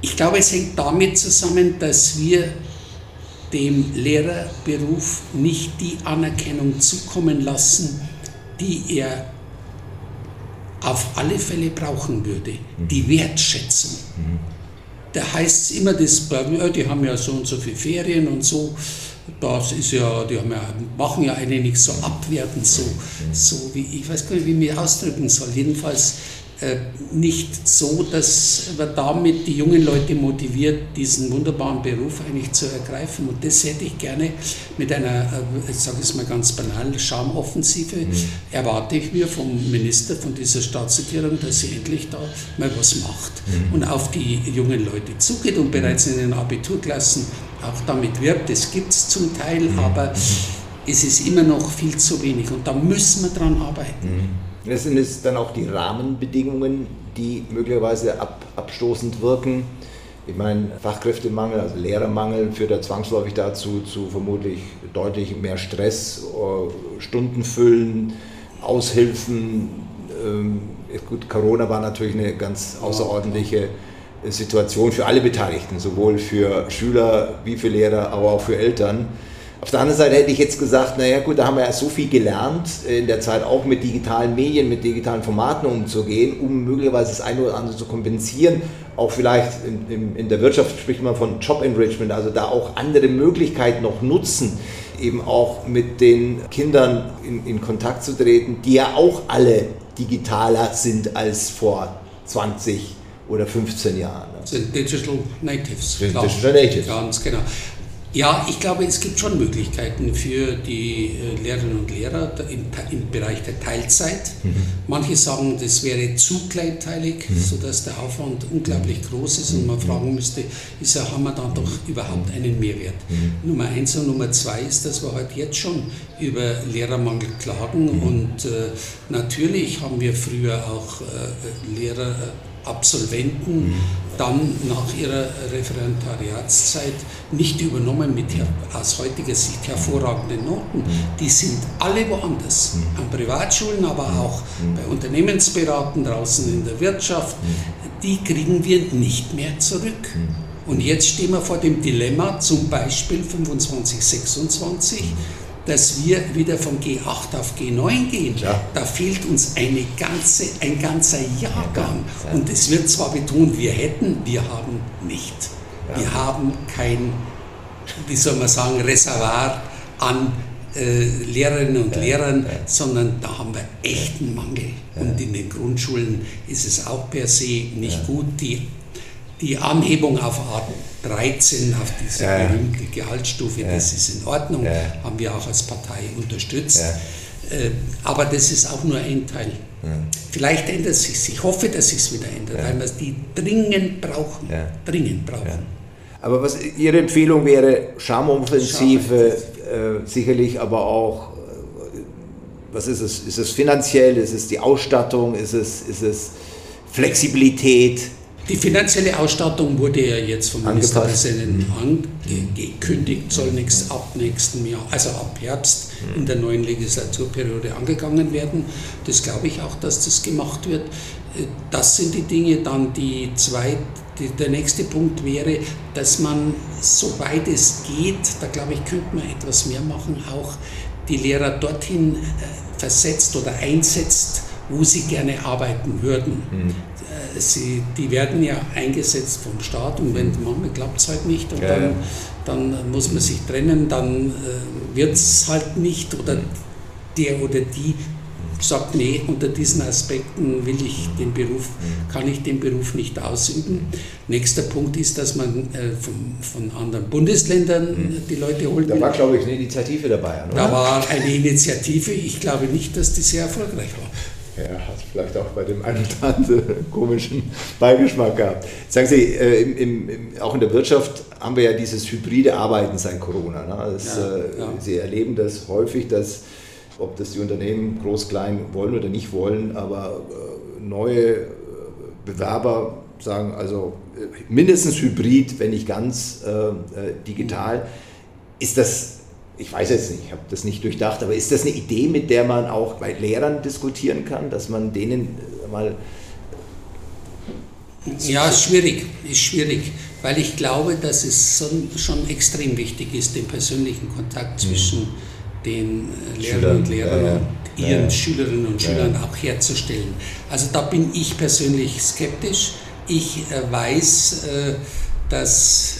ich glaube, es hängt damit zusammen, dass wir dem Lehrerberuf nicht die Anerkennung zukommen lassen, die er auf alle Fälle brauchen würde, die Wertschätzung. Da heißt es immer, das, die haben ja so und so viele Ferien und so, das ist ja, die haben ja, machen ja eine nicht so abwertend, so, so wie, ich weiß gar nicht, wie ich mich ausdrücken soll. Jedenfalls nicht so, dass man damit die jungen Leute motiviert, diesen wunderbaren Beruf eigentlich zu ergreifen. Und das hätte ich gerne mit einer, äh, ich sage es mal ganz banal, Schamoffensive, mhm. erwarte ich mir vom Minister, von dieser Staatsregierung, dass sie endlich da mal was macht mhm. und auf die jungen Leute zugeht und bereits in den Abiturklassen auch damit wirbt. Das gibt es zum Teil, mhm. aber es ist immer noch viel zu wenig und da müssen wir dran arbeiten. Mhm. Das sind es dann auch die Rahmenbedingungen, die möglicherweise ab, abstoßend wirken. Ich meine, Fachkräftemangel, also Lehrermangel führt ja zwangsläufig dazu, zu vermutlich deutlich mehr Stress, äh, Stundenfüllen, Aushilfen. Ähm, gut, Corona war natürlich eine ganz außerordentliche Situation für alle Beteiligten, sowohl für Schüler wie für Lehrer, aber auch für Eltern. Auf der anderen Seite hätte ich jetzt gesagt, naja gut, da haben wir ja so viel gelernt, in der Zeit auch mit digitalen Medien, mit digitalen Formaten umzugehen, um möglicherweise das eine oder andere zu kompensieren. Auch vielleicht in, in, in der Wirtschaft spricht man von Job Enrichment, also da auch andere Möglichkeiten noch nutzen, eben auch mit den Kindern in, in Kontakt zu treten, die ja auch alle digitaler sind als vor 20 oder 15 Jahren. Sind Digital Natives. Sind Digital Natives. Ganz genau. Ja, ich glaube, es gibt schon Möglichkeiten für die äh, Lehrerinnen und Lehrer im, im Bereich der Teilzeit. Mhm. Manche sagen, das wäre zu kleinteilig, mhm. sodass der Aufwand unglaublich groß ist und man mhm. fragen müsste, ist, haben wir dann doch überhaupt einen Mehrwert? Mhm. Nummer eins und Nummer zwei ist, dass wir halt jetzt schon über Lehrermangel klagen mhm. und äh, natürlich haben wir früher auch äh, Lehrer Absolventen dann nach ihrer Referendariatszeit nicht übernommen mit aus heutiger Sicht hervorragenden Noten. Die sind alle woanders, an Privatschulen, aber auch bei Unternehmensberaten draußen in der Wirtschaft. Die kriegen wir nicht mehr zurück. Und jetzt stehen wir vor dem Dilemma, zum Beispiel 25, 26 dass wir wieder von G8 auf G9 gehen. Ja. Da fehlt uns eine ganze, ein ganzer Jahrgang. Ja. Und es wird zwar betont, wir hätten, wir haben nicht. Ja. Wir haben kein, wie soll man sagen, Reservoir an äh, Lehrerinnen und Lehrern, sondern da haben wir echten Mangel. Und in den Grundschulen ist es auch per se nicht gut. Die die Anhebung auf A13, auf diese ja. berühmte Gehaltsstufe, ja. das ist in Ordnung, ja. haben wir auch als Partei unterstützt. Äh, aber das ist auch nur ein Teil. Vielleicht ändert es sich. Ich hoffe, dass es sich wieder ändert, weil wir es die dringend brauchen. Dringend brauchen. Aber was Ihre Empfehlung wäre, Schamoffensive, äh, sicherlich aber auch, äh, was ist es? Ist es finanziell? Ist es die Ausstattung? Ist es, ist es Flexibilität? Die finanzielle Ausstattung wurde ja jetzt vom Ministerpräsidenten mhm. angekündigt, soll nächst, ab nächsten Jahr, also ab Herbst in der neuen Legislaturperiode angegangen werden. Das glaube ich auch, dass das gemacht wird. Das sind die Dinge. Dann die zweite, der nächste Punkt wäre, dass man, soweit es geht, da glaube ich, könnte man etwas mehr machen, auch die Lehrer dorthin äh, versetzt oder einsetzt, wo sie gerne arbeiten würden. Mhm sie, die werden ja eingesetzt vom Staat und wenn manchmal klappt es halt nicht und ja, dann, dann muss man sich trennen, dann äh, wird es halt nicht oder der oder die sagt, nee, unter diesen Aspekten will ich den Beruf, kann ich den Beruf nicht ausüben. Nächster Punkt ist, dass man äh, von, von anderen Bundesländern mhm. die Leute holt. Da war, glaube ich, eine Initiative dabei. Oder? Da war eine Initiative, ich glaube nicht, dass die sehr erfolgreich war ja, hat vielleicht auch bei dem einen oder anderen (laughs) komischen Beigeschmack gehabt. Sagen Sie, äh, im, im, auch in der Wirtschaft haben wir ja dieses hybride Arbeiten seit Corona. Ne? Das, ja, äh, ja. Sie erleben das häufig, dass, ob das die Unternehmen groß, klein wollen oder nicht wollen, aber äh, neue äh, Bewerber sagen also äh, mindestens hybrid, wenn nicht ganz äh, digital. Ist das ich weiß jetzt nicht, ich habe das nicht durchdacht, aber ist das eine Idee, mit der man auch bei Lehrern diskutieren kann, dass man denen äh, mal. Ja, ist schwierig, ist schwierig, weil ich glaube, dass es schon extrem wichtig ist, den persönlichen Kontakt mhm. zwischen den äh, Lehrern und Lehrern ja, ja. und ihren ja, Schülerinnen und Schülern auch herzustellen. Also da bin ich persönlich skeptisch. Ich äh, weiß, dass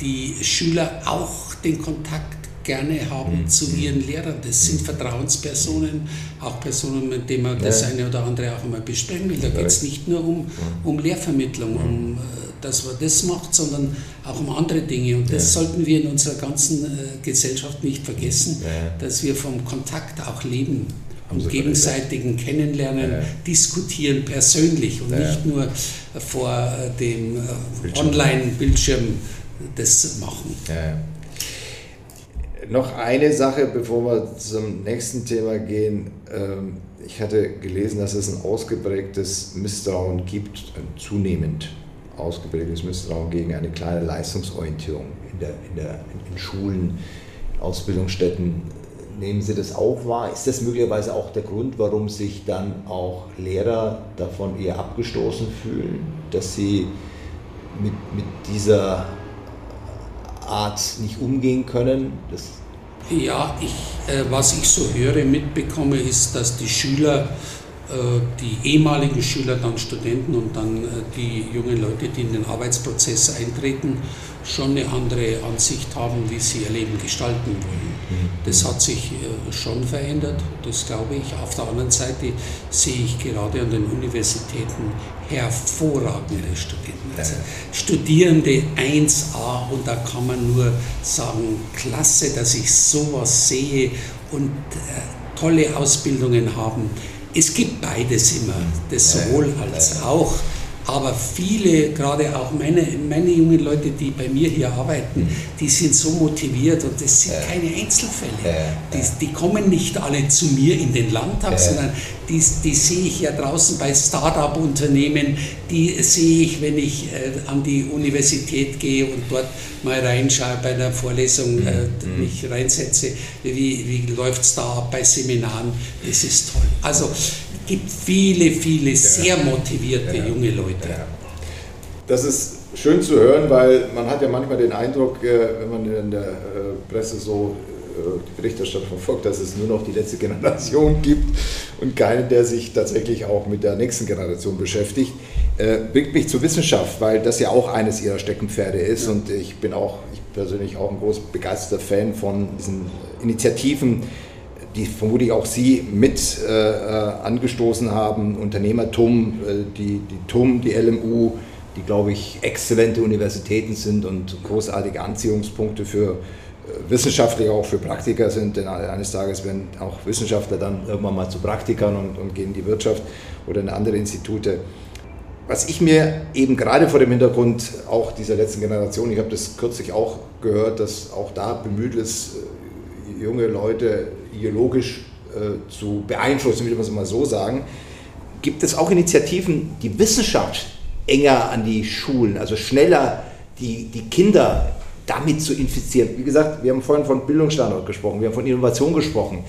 die Schüler auch den Kontakt gerne haben mhm. zu ihren Lehrern. Das sind Vertrauenspersonen, auch Personen, mit denen man das eine oder andere auch einmal besprechen will. Da geht es nicht nur um, um Lehrvermittlung, um äh, dass man das macht, sondern auch um andere Dinge. Und das ja. sollten wir in unserer ganzen äh, Gesellschaft nicht vergessen, ja. dass wir vom Kontakt auch leben, vom gegenseitigen Kennenlernen, ja. diskutieren persönlich und nicht nur vor äh, dem Online-Bildschirm das machen. Noch eine Sache, bevor wir zum nächsten Thema gehen. Ähm, ich hatte gelesen, dass es ein ausgeprägtes Misstrauen gibt, ein zunehmend ausgeprägtes Misstrauen gegen eine kleine Leistungsorientierung in, der, in, der, in Schulen, Ausbildungsstätten. Nehmen Sie das auch wahr? Ist das möglicherweise auch der Grund, warum sich dann auch Lehrer davon eher abgestoßen fühlen, dass sie mit, mit dieser Art nicht umgehen können? Das ja, ich, äh, was ich so höre, mitbekomme, ist, dass die Schüler, äh, die ehemaligen Schüler, dann Studenten und dann äh, die jungen Leute, die in den Arbeitsprozess eintreten, schon eine andere Ansicht haben, wie sie ihr Leben gestalten wollen. Mhm. Das hat sich äh, schon verändert, das glaube ich. Auf der anderen Seite sehe ich gerade an den Universitäten hervorragende Studenten. Also Studierende 1a und da kann man nur sagen, klasse, dass ich sowas sehe und äh, tolle Ausbildungen haben. Es gibt beides immer, das sowohl als auch. Aber viele, gerade auch meine, meine jungen Leute, die bei mir hier arbeiten, die sind so motiviert und das sind keine Einzelfälle. Die, die kommen nicht alle zu mir in den Landtag, sondern die, die sehe ich ja draußen bei Start-up-Unternehmen, die sehe ich, wenn ich äh, an die Universität gehe und dort mal reinschaue bei einer Vorlesung, äh, mhm. mich reinsetze, wie, wie läuft es da ab bei Seminaren, das ist toll. Also gibt viele, viele sehr motivierte junge Leute. Das ist schön zu hören, weil man hat ja manchmal den Eindruck, äh, wenn man in der äh, Presse so äh, die Berichterstattung verfolgt, dass es nur noch die letzte Generation (laughs) gibt und keinen, der sich tatsächlich auch mit der nächsten Generation beschäftigt. Bringt mich zur Wissenschaft, weil das ja auch eines ihrer Steckenpferde ist und ich bin auch, ich persönlich auch ein groß begeisterter Fan von diesen Initiativen, die vermutlich auch Sie mit äh, äh angestoßen haben, Unternehmertum, äh, die, die TUM, die LMU, die, glaube ich, exzellente Universitäten sind und großartige Anziehungspunkte für äh, Wissenschaftler, auch für Praktiker sind, denn eines Tages werden auch Wissenschaftler dann irgendwann mal zu Praktikern und, und gehen in die Wirtschaft oder in andere Institute. Was ich mir eben gerade vor dem Hintergrund auch dieser letzten Generation, ich habe das kürzlich auch gehört, dass auch da bemüht ist, junge Leute ideologisch äh, zu beeinflussen, will man es mal so sagen, gibt es auch Initiativen, die Wissenschaft enger an die Schulen, also schneller die, die Kinder damit zu infizieren. Wie gesagt, wir haben vorhin von Bildungsstandort gesprochen, wir haben von Innovation gesprochen.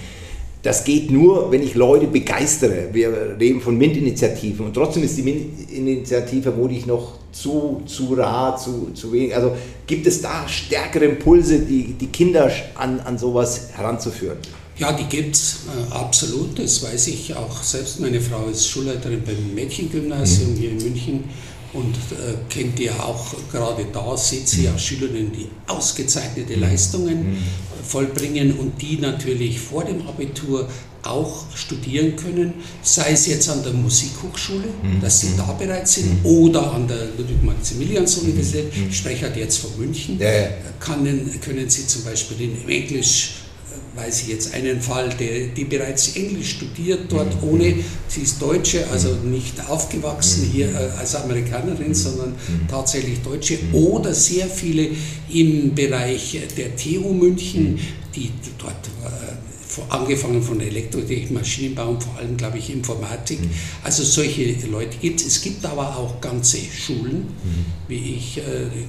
Das geht nur, wenn ich Leute begeistere. Wir reden von MINT-Initiativen und trotzdem ist die MINT-Initiative ich noch zu, zu rar, zu, zu wenig. Also gibt es da stärkere Impulse, die, die Kinder an, an sowas heranzuführen? Ja, die gibt es äh, absolut, das weiß ich auch selbst. Meine Frau ist Schulleiterin beim Mädchengymnasium mhm. hier in München und äh, kennt ja auch gerade da, sieht sie ja mhm. Schülerinnen, die ausgezeichnete mhm. Leistungen mhm. vollbringen und die natürlich vor dem Abitur auch studieren können, sei es jetzt an der Musikhochschule, mhm. dass sie da bereits sind, mhm. oder an der Ludwig-Maximilians-Universität, ich spreche halt jetzt von München, ja, ja. Können, können sie zum Beispiel in Englisch weiß ich jetzt einen Fall, der, die bereits Englisch studiert dort, mhm. ohne, sie ist Deutsche, also mhm. nicht aufgewachsen hier mhm. äh, als Amerikanerin, sondern tatsächlich Deutsche, oder sehr viele im Bereich der TU München, die dort äh, angefangen von Elektrotechnik, Maschinenbau und vor allem, glaube ich, Informatik. Mhm. Also solche Leute gibt es. Es gibt aber auch ganze Schulen, mhm. wie ich äh,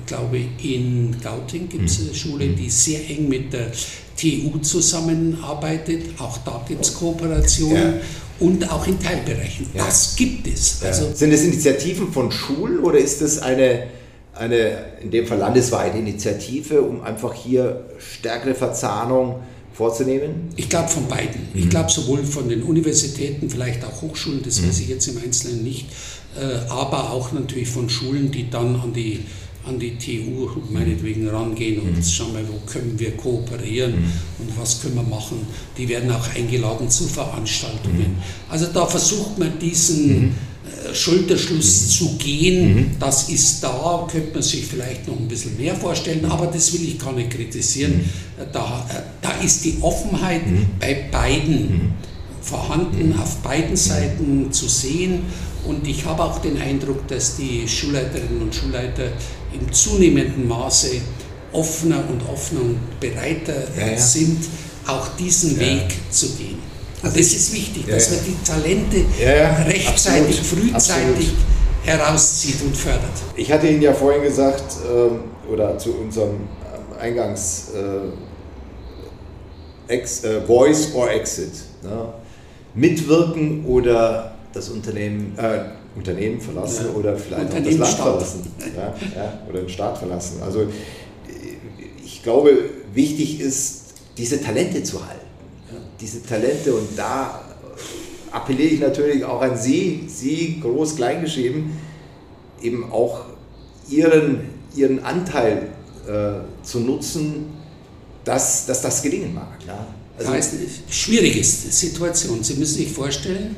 glaube, in Gauting gibt es eine Schule, die sehr eng mit der TU zusammenarbeitet. Auch da gibt es Kooperationen. Ja. Und auch in Teilbereichen. Ja. Das gibt es. Also Sind es Initiativen von Schulen oder ist das eine, eine, in dem Fall landesweite Initiative, um einfach hier stärkere Verzahnung vorzunehmen? Ich glaube von beiden. Mhm. Ich glaube sowohl von den Universitäten, vielleicht auch Hochschulen, das mhm. weiß ich jetzt im Einzelnen nicht, äh, aber auch natürlich von Schulen, die dann an die an die TU meinetwegen rangehen und mhm. schauen mal, wo können wir kooperieren mhm. und was können wir machen. Die werden auch eingeladen zu Veranstaltungen. Mhm. Also da versucht man diesen mhm. äh, Schulterschluss mhm. zu gehen. Das ist da, könnte man sich vielleicht noch ein bisschen mehr vorstellen, aber das will ich gar nicht kritisieren. Da, äh, da ist die Offenheit bei beiden vorhanden, auf beiden Seiten zu sehen. Und ich habe auch den Eindruck, dass die Schulleiterinnen und Schulleiter im zunehmenden Maße offener und offener und bereiter ja, ja. sind, auch diesen. Weg zu gehen. Also das ist wichtig, dass man die Talente rechtzeitig, Absolut. frühzeitig Absolut. herauszieht und fördert. Ich hatte Ihnen ja vorhin gesagt, ähm, oder zu unserem ähm, Eingangs äh, ex, äh, Voice or Exit. Ne? Mitwirken oder das Unternehmen, äh, Unternehmen verlassen ja. oder vielleicht auch das Land verlassen. Ja, ja, oder den Staat verlassen. Also ich glaube, wichtig ist, diese Talente zu halten. Diese Talente und da appelliere ich natürlich auch an Sie, Sie groß klein geschrieben, eben auch Ihren, Ihren Anteil äh, zu nutzen, dass, dass das gelingen mag. Also, das heißt, schwierige Situation. Sie müssen sich vorstellen,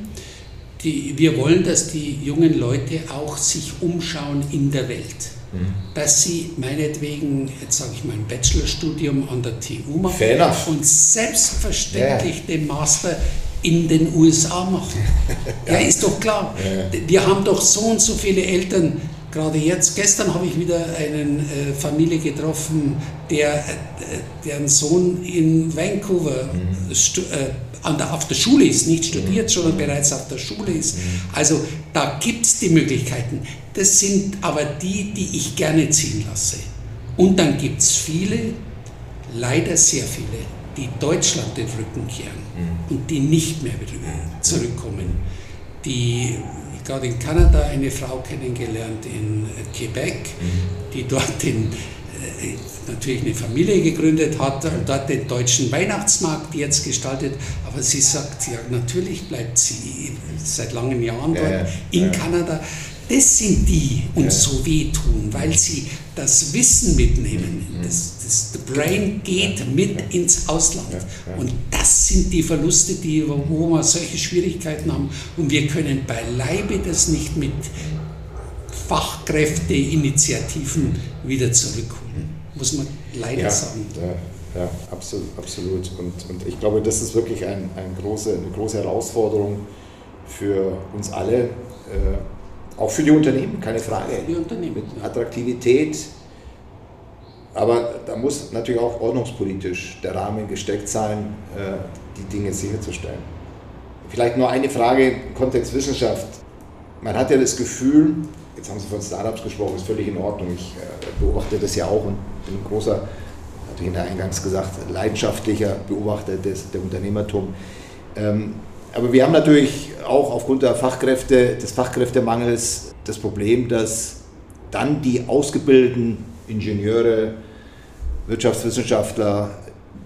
die, wir wollen, dass die jungen Leute auch sich umschauen in der Welt. Mhm. Dass sie meinetwegen, jetzt sage ich mal, ein Bachelorstudium an der TU machen und selbstverständlich yeah. den Master in den USA machen. (laughs) ja. ja, ist doch klar. Ja. Wir haben doch so und so viele Eltern, gerade jetzt, gestern habe ich wieder eine äh, Familie getroffen, der, äh, deren Sohn in Vancouver mhm. äh, an der, auf der Schule ist, nicht studiert, mhm. sondern bereits auf der Schule ist. Mhm. Also da gibt es die Möglichkeiten. Das sind aber die, die ich gerne ziehen lasse. Und dann gibt es viele, leider sehr viele, die Deutschland den Rücken kehren mhm. und die nicht mehr zurückkommen. Die gerade in Kanada eine Frau kennengelernt in Quebec, mhm. die dort den, natürlich eine Familie gegründet hat und dort den deutschen Weihnachtsmarkt jetzt gestaltet. Aber sie sagt, ja, natürlich bleibt sie seit langen Jahren dort ja, in ja. Kanada. Das sind die uns so wehtun, weil sie das Wissen mitnehmen. Mhm. Das, das the Brain geht mit ins Ausland. Und das sind die Verluste, die, wo wir solche Schwierigkeiten haben. Und wir können beileibe das nicht mit Fachkräfteinitiativen wieder zurückholen. Muss man leider ja, sagen. Ja, ja, absolut. absolut. Und, und ich glaube, das ist wirklich ein, ein große, eine große Herausforderung für uns alle. Äh, auch für die Unternehmen, keine Frage. Für die Unternehmen. Mit Attraktivität. Aber da muss natürlich auch ordnungspolitisch der Rahmen gesteckt sein, äh, die Dinge sicherzustellen. Vielleicht nur eine Frage im Kontext Wissenschaft. Man hat ja das Gefühl, jetzt haben Sie von Startups gesprochen, ist völlig in Ordnung. Ich äh, beobachte das ja auch und bin ein großer, hatte ich in Eingangs gesagt, leidenschaftlicher Beobachter des, der Unternehmertum. Ähm, aber wir haben natürlich auch aufgrund der Fachkräfte, des Fachkräftemangels das Problem, dass dann die ausgebildeten Ingenieure, Wirtschaftswissenschaftler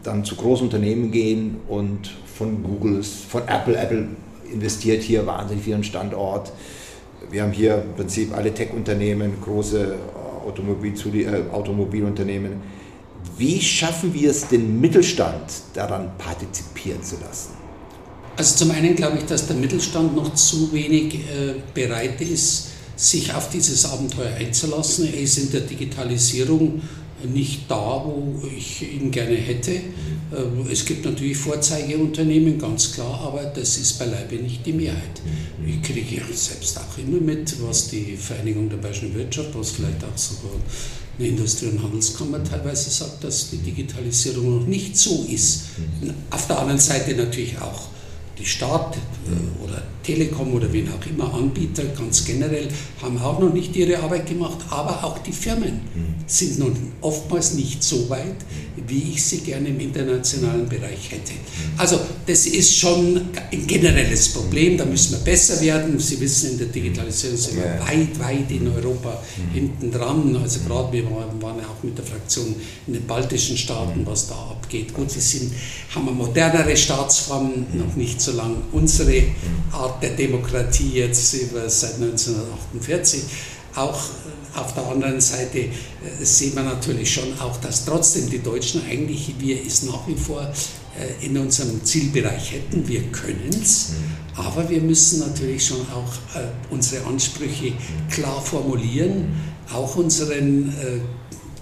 dann zu Großunternehmen gehen und von Google, von Apple, Apple investiert hier wahnsinnig für ihren Standort. Wir haben hier im Prinzip alle Tech-Unternehmen, große Automobil äh, Automobilunternehmen. Wie schaffen wir es, den Mittelstand daran partizipieren zu lassen? Also zum einen glaube ich, dass der Mittelstand noch zu wenig äh, bereit ist, sich auf dieses Abenteuer einzulassen. Er ist in der Digitalisierung nicht da, wo ich ihn gerne hätte. Äh, es gibt natürlich Vorzeigeunternehmen, ganz klar, aber das ist beileibe nicht die Mehrheit. Ich kriege ja selbst auch immer mit, was die Vereinigung der Bayerischen Wirtschaft, was vielleicht auch sogar eine Industrie- und Handelskammer teilweise sagt, dass die Digitalisierung noch nicht so ist. Auf der anderen Seite natürlich auch die Staat äh, oder Telekom oder wen auch immer, Anbieter ganz generell, haben auch noch nicht ihre Arbeit gemacht, aber auch die Firmen mhm. sind nun oftmals nicht so weit, wie ich sie gerne im internationalen Bereich hätte. Mhm. Also das ist schon ein generelles Problem, da müssen wir besser werden. Sie wissen, in der Digitalisierung sind wir weit, weit in Europa mhm. hinten dran. Also gerade wir waren ja auch mit der Fraktion in den baltischen Staaten, was da abgeht. Gut, sie sind, haben eine modernere Staatsform, noch nicht so lange unsere Art der Demokratie jetzt über, seit 1948. Auch äh, auf der anderen Seite äh, sehen wir natürlich schon auch, dass trotzdem die Deutschen eigentlich, wir es nach wie vor äh, in unserem Zielbereich hätten. Wir können es, mhm. aber wir müssen natürlich schon auch unsere Ansprüche klar formulieren, auch unseren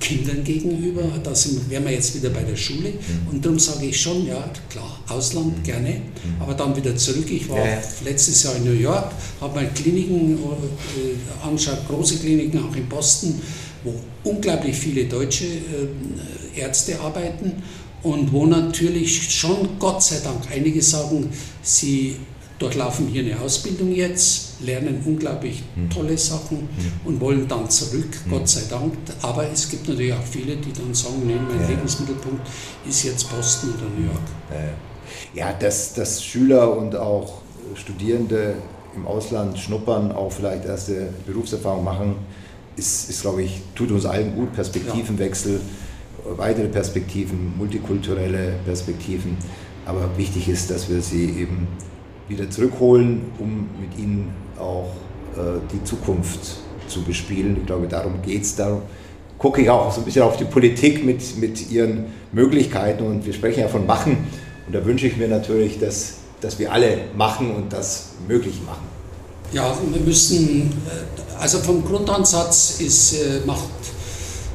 Kindern gegenüber. Da sind, wären wir jetzt wieder bei der Schule. Mhm. Und darum sage ich schon, ja, klar, Ausland mhm. gerne, mhm. aber dann wieder zurück. Ich war ja. letztes Jahr in New York, habe mir Kliniken äh, angeschaut, große Kliniken auch in Boston, wo unglaublich viele deutsche äh, Ärzte arbeiten und wo natürlich schon, Gott sei Dank, einige sagen, sie durchlaufen hier eine Ausbildung jetzt, lernen unglaublich hm. tolle Sachen hm. und wollen dann zurück, hm. Gott sei Dank. Aber es gibt natürlich auch viele, die dann sagen, nee, mein ja. Lebensmittelpunkt ist jetzt Boston oder New York. Ja, dass, dass Schüler und auch Studierende im Ausland schnuppern, auch vielleicht erste Berufserfahrung machen, ist, ist glaube ich, tut uns allen gut. Perspektivenwechsel, ja. weitere Perspektiven, multikulturelle Perspektiven. Aber wichtig ist, dass wir sie eben wieder zurückholen, um mit ihnen auch äh, die Zukunft zu bespielen. Ich glaube, darum geht es darum. gucke ich auch so ein bisschen auf die Politik mit, mit ihren Möglichkeiten und wir sprechen ja von machen. Und da wünsche ich mir natürlich, dass, dass wir alle machen und das möglich machen. Ja, wir müssen, äh, also vom Grundansatz ist, äh, macht,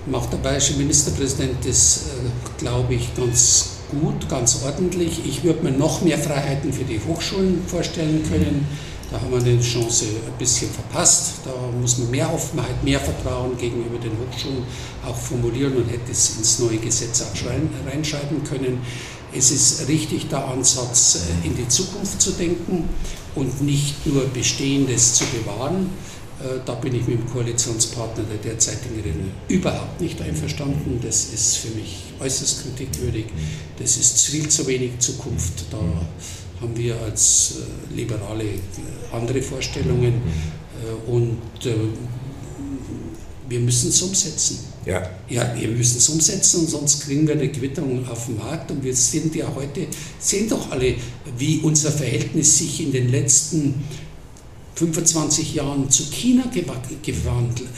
macht der bayerische Ministerpräsident das, äh, glaube ich, ganz gut, ganz ordentlich. Ich würde mir noch mehr Freiheiten für die Hochschulen vorstellen können. Da haben wir eine Chance ein bisschen verpasst. Da muss man mehr Offenheit, mehr Vertrauen gegenüber den Hochschulen auch formulieren und hätte es ins neue Gesetz auch reinschreiben können. Es ist richtig der Ansatz, äh, in die Zukunft zu denken und nicht nur Bestehendes zu bewahren. Äh, da bin ich mit dem Koalitionspartner der derzeitigen Regierung überhaupt nicht einverstanden. Das ist für mich äußerst kritikwürdig. Das ist viel zu wenig Zukunft. Da haben wir als äh, Liberale äh, andere Vorstellungen und wir müssen es umsetzen. Ja. ja, wir müssen es umsetzen sonst kriegen wir eine Quittung auf den Markt. Und wir sind ja heute, sehen doch alle, wie unser Verhältnis sich in den letzten 25 Jahren zu China gewandelt,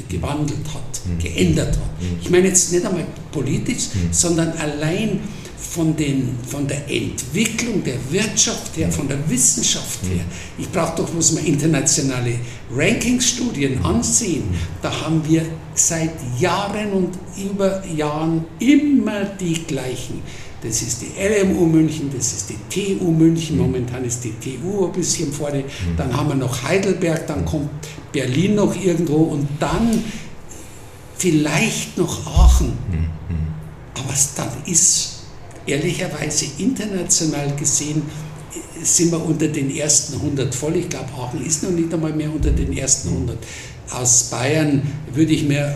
gewandelt hat, mhm. geändert hat. Mhm. Ich meine jetzt nicht einmal politisch, mhm. sondern allein von, den, von der Entwicklung der Wirtschaft her, von der Wissenschaft her. Ich brauche doch bloß mal internationale Rankingsstudien ansehen. Da haben wir seit Jahren und über Jahren immer die gleichen das ist die LMU München, das ist die TU München, momentan ist die TU ein bisschen vorne, dann haben wir noch Heidelberg, dann kommt Berlin noch irgendwo und dann vielleicht noch Aachen. Aber dann ist ehrlicherweise international gesehen, sind wir unter den ersten 100 voll. Ich glaube, Aachen ist noch nicht einmal mehr unter den ersten 100. Aus Bayern würde ich mir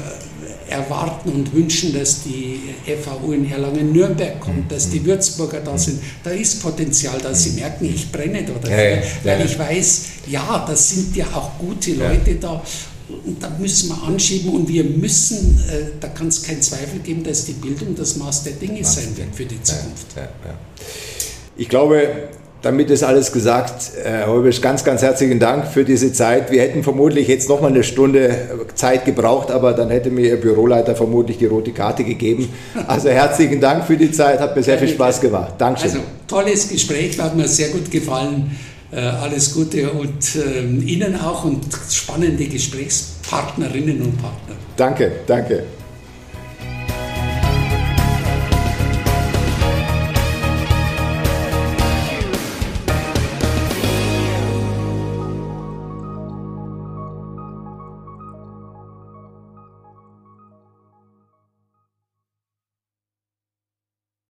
erwarten und wünschen, dass die FAU in Erlangen-Nürnberg kommt, dass die Würzburger da sind. Da ist Potenzial, dass sie merken, ich brenne da dafür, ja, weil ich weiß, ja, das sind ja auch gute Leute da. Und da müssen wir anschieben und wir müssen, äh, da kann es keinen Zweifel geben, dass die Bildung das Maß der Dinge sein wird für die Zukunft. Ich glaube, damit ist alles gesagt. Herr Heubisch, ganz, ganz herzlichen Dank für diese Zeit. Wir hätten vermutlich jetzt noch mal eine Stunde Zeit gebraucht, aber dann hätte mir Ihr Büroleiter vermutlich die rote Karte gegeben. Also herzlichen Dank für die Zeit, hat mir sehr viel Spaß gemacht. Dankeschön. Also tolles Gespräch, hat mir sehr gut gefallen. Äh, alles Gute und ähm, Ihnen auch und spannende Gesprächspartnerinnen und Partner. Danke, danke.